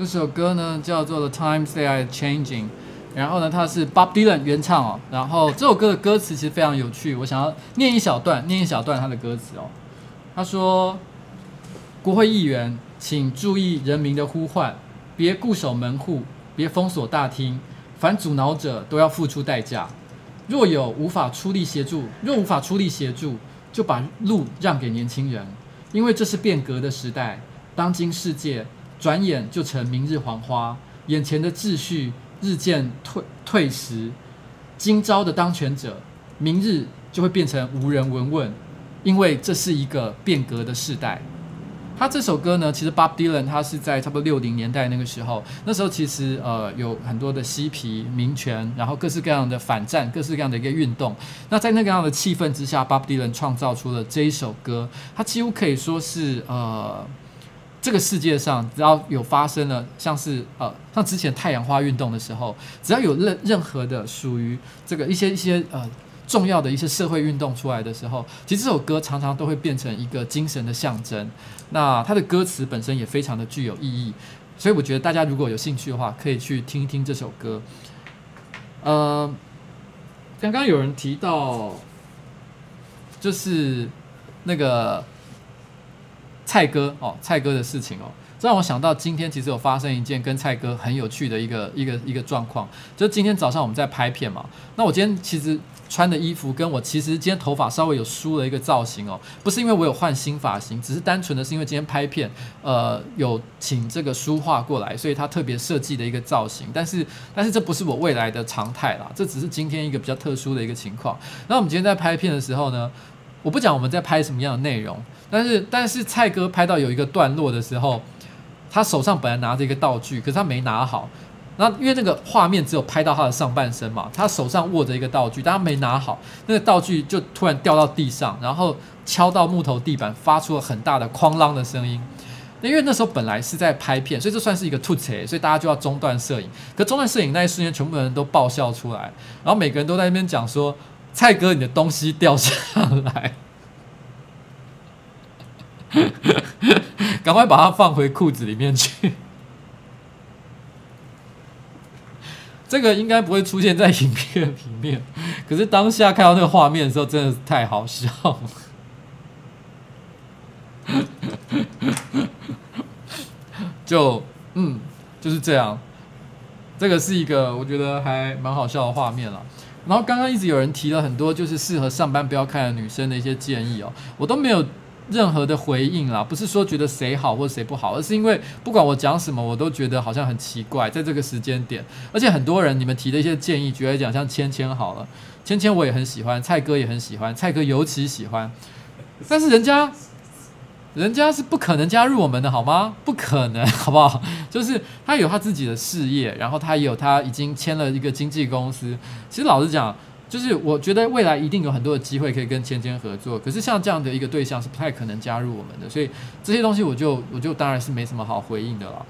这首歌呢叫做《The Times They Are Changing》，然后呢它是 Bob Dylan 原唱哦。然后这首歌的歌词其实非常有趣，我想要念一小段，念一小段它的歌词哦。他说：“国会议员，请注意人民的呼唤，别固守门户，别封锁大厅，凡阻挠者都要付出代价。若有无法出力协助，若无法出力协助，就把路让给年轻人，因为这是变革的时代。当今世界。”转眼就成明日黄花，眼前的秩序日渐退退时，今朝的当权者，明日就会变成无人闻问，因为这是一个变革的时代。他这首歌呢，其实 Bob Dylan 他是在差不多六零年代那个时候，那时候其实呃有很多的嬉皮民权，然后各式各样的反战，各式各样的一个运动。那在那个样的气氛之下，Bob Dylan 创造出了这一首歌，他几乎可以说是呃。这个世界上，只要有发生了像是呃，像之前太阳花运动的时候，只要有任任何的属于这个一些一些呃重要的一些社会运动出来的时候，其实这首歌常常都会变成一个精神的象征。那它的歌词本身也非常的具有意义，所以我觉得大家如果有兴趣的话，可以去听一听这首歌。呃，刚刚有人提到，就是那个。蔡哥哦，蔡哥的事情哦，这让我想到今天其实有发生一件跟蔡哥很有趣的一个一个一个状况，就是今天早上我们在拍片嘛。那我今天其实穿的衣服跟我其实今天头发稍微有梳了一个造型哦，不是因为我有换新发型，只是单纯的是因为今天拍片，呃，有请这个书画过来，所以他特别设计的一个造型。但是但是这不是我未来的常态啦，这只是今天一个比较特殊的一个情况。那我们今天在拍片的时候呢，我不讲我们在拍什么样的内容。但是，但是蔡哥拍到有一个段落的时候，他手上本来拿着一个道具，可是他没拿好。那因为那个画面只有拍到他的上半身嘛，他手上握着一个道具，但他没拿好，那个道具就突然掉到地上，然后敲到木头地板，发出了很大的哐啷的声音。那因为那时候本来是在拍片，所以这算是一个突切，所以大家就要中断摄影。可中断摄影那一瞬间，全部人都爆笑出来，然后每个人都在那边讲说：“蔡哥，你的东西掉下来。” 赶快把它放回裤子里面去。这个应该不会出现在影片里面，可是当下看到那个画面的时候，真的是太好笑了。就嗯，就是这样。这个是一个我觉得还蛮好笑的画面了。然后刚刚一直有人提了很多就是适合上班不要看的女生的一些建议哦，我都没有任何的回应啦。不是说觉得谁好或谁不好，而是因为不管我讲什么，我都觉得好像很奇怪，在这个时间点。而且很多人你们提的一些建议，举例讲像芊芊好了，芊芊我也很喜欢，蔡哥也很喜欢，蔡哥尤其喜欢，但是人家。人家是不可能加入我们的，好吗？不可能，好不好？就是他有他自己的事业，然后他也有他已经签了一个经纪公司。其实老实讲，就是我觉得未来一定有很多的机会可以跟芊芊合作。可是像这样的一个对象是不太可能加入我们的，所以这些东西我就我就当然是没什么好回应的了。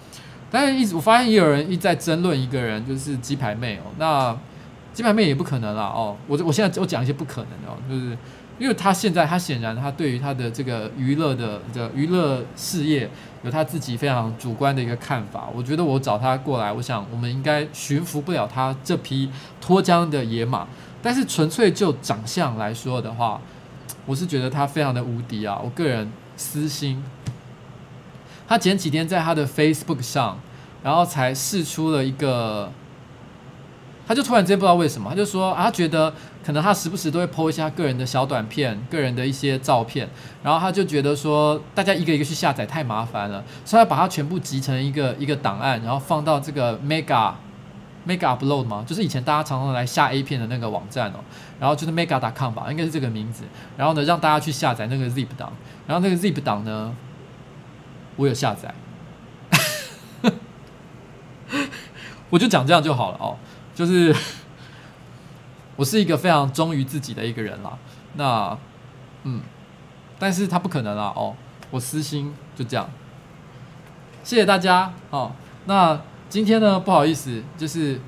但是一直我发现也有人一直在争论一个人，就是鸡排妹哦。那鸡排妹也不可能啦哦。我我现在我讲一些不可能的哦，就是。因为他现在，他显然他对于他的这个娱乐的的娱乐事业有他自己非常主观的一个看法。我觉得我找他过来，我想我们应该驯服不了他这匹脱缰的野马。但是纯粹就长相来说的话，我是觉得他非常的无敌啊！我个人私心，他前几天在他的 Facebook 上，然后才释出了一个。他就突然间不知道为什么，他就说啊，觉得可能他时不时都会 po 一下个人的小短片、个人的一些照片，然后他就觉得说大家一个一个去下载太麻烦了，所以他把它全部集成一个一个档案，然后放到这个 Mega Mega Upload 嘛，就是以前大家常常来下 A 片的那个网站哦，然后就是 Mega.com 吧，应该是这个名字，然后呢让大家去下载那个 Zip 档，然后那个 Zip 档呢，我有下载，我就讲这样就好了哦。就是 我是一个非常忠于自己的一个人啦，那嗯，但是他不可能啦哦，我私心就这样，谢谢大家哦。那今天呢，不好意思，就是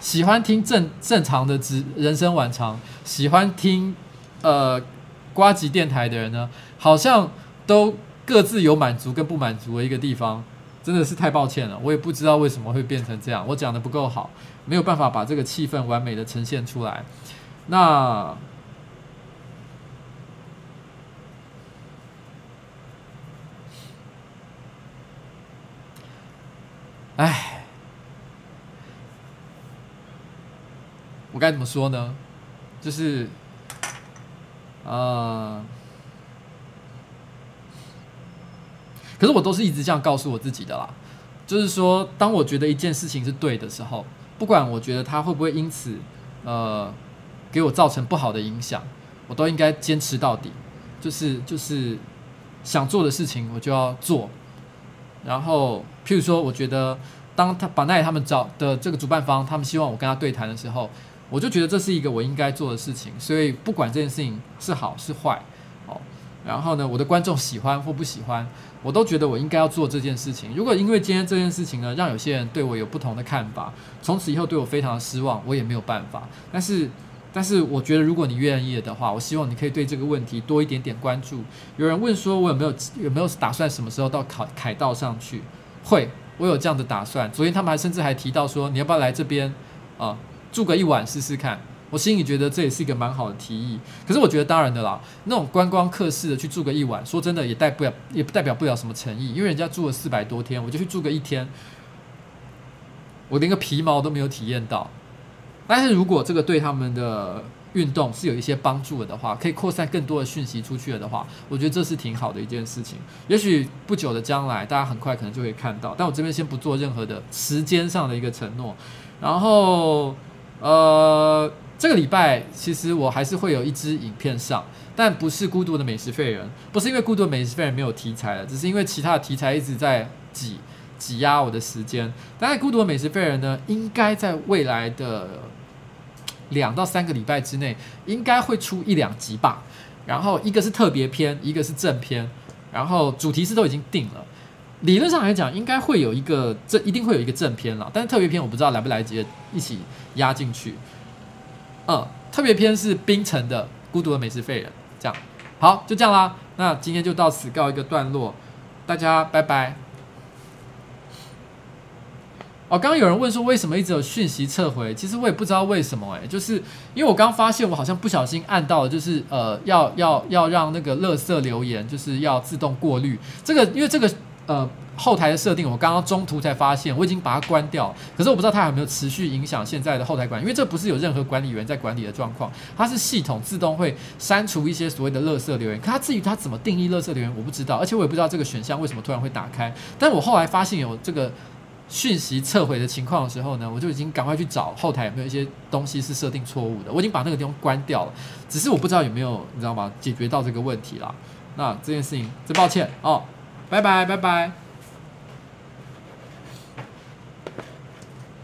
喜欢听正正常的直人生晚长，喜欢听呃瓜吉电台的人呢，好像都各自有满足跟不满足的一个地方。真的是太抱歉了，我也不知道为什么会变成这样，我讲的不够好，没有办法把这个气氛完美的呈现出来。那，哎，我该怎么说呢？就是，呃。可是我都是一直这样告诉我自己的啦，就是说，当我觉得一件事情是对的时候，不管我觉得它会不会因此，呃，给我造成不好的影响，我都应该坚持到底。就是就是想做的事情，我就要做。然后，譬如说，我觉得当他把奈他们找的这个主办方，他们希望我跟他对谈的时候，我就觉得这是一个我应该做的事情。所以，不管这件事情是好是坏，哦，然后呢，我的观众喜欢或不喜欢。我都觉得我应该要做这件事情。如果因为今天这件事情呢，让有些人对我有不同的看法，从此以后对我非常的失望，我也没有办法。但是，但是我觉得如果你愿意的话，我希望你可以对这个问题多一点点关注。有人问说，我有没有有没有打算什么时候到凯凯道上去？会，我有这样的打算。昨天他们还甚至还提到说，你要不要来这边啊住个一晚试试看？我心里觉得这也是一个蛮好的提议，可是我觉得当然的啦，那种观光客式的去住个一晚，说真的也代不了，也代表不了什么诚意，因为人家住了四百多天，我就去住个一天，我连个皮毛都没有体验到。但是如果这个对他们的运动是有一些帮助的话，可以扩散更多的讯息出去了的话，我觉得这是挺好的一件事情。也许不久的将来，大家很快可能就会看到，但我这边先不做任何的时间上的一个承诺。然后，呃。这个礼拜其实我还是会有一支影片上，但不是孤独的美食废人，不是因为孤独的美食废人没有题材了，只是因为其他的题材一直在挤挤压我的时间。但是孤独的美食废人呢，应该在未来的两到三个礼拜之内，应该会出一两集吧。然后一个是特别篇，一个是正篇，然后主题是都已经定了。理论上来讲，应该会有一个这一定会有一个正篇了，但是特别篇我不知道来不来得及一起压进去。嗯，特别篇是冰城的孤独的美食废人，这样好，就这样啦。那今天就到此告一个段落，大家拜拜。哦，刚刚有人问说为什么一直有讯息撤回？其实我也不知道为什么哎，就是因为我刚发现我好像不小心按到了，就是呃要要要让那个垃圾留言就是要自动过滤。这个因为这个呃后台的设定，我刚刚中途才发现，我已经把它关掉。可是我不知道它有没有持续影响现在的后台管理，因为这不是有任何管理员在管理的状况，它是系统自动会删除一些所谓的垃圾留言。可它至于它怎么定义垃圾留言，我不知道，而且我也不知道这个选项为什么突然会打开。但我后来发现有这个。讯息撤回的情况的时候呢，我就已经赶快去找后台有没有一些东西是设定错误的，我已经把那个地方关掉了，只是我不知道有没有你知道吗？解决到这个问题了。那这件事情真抱歉哦，拜拜拜拜。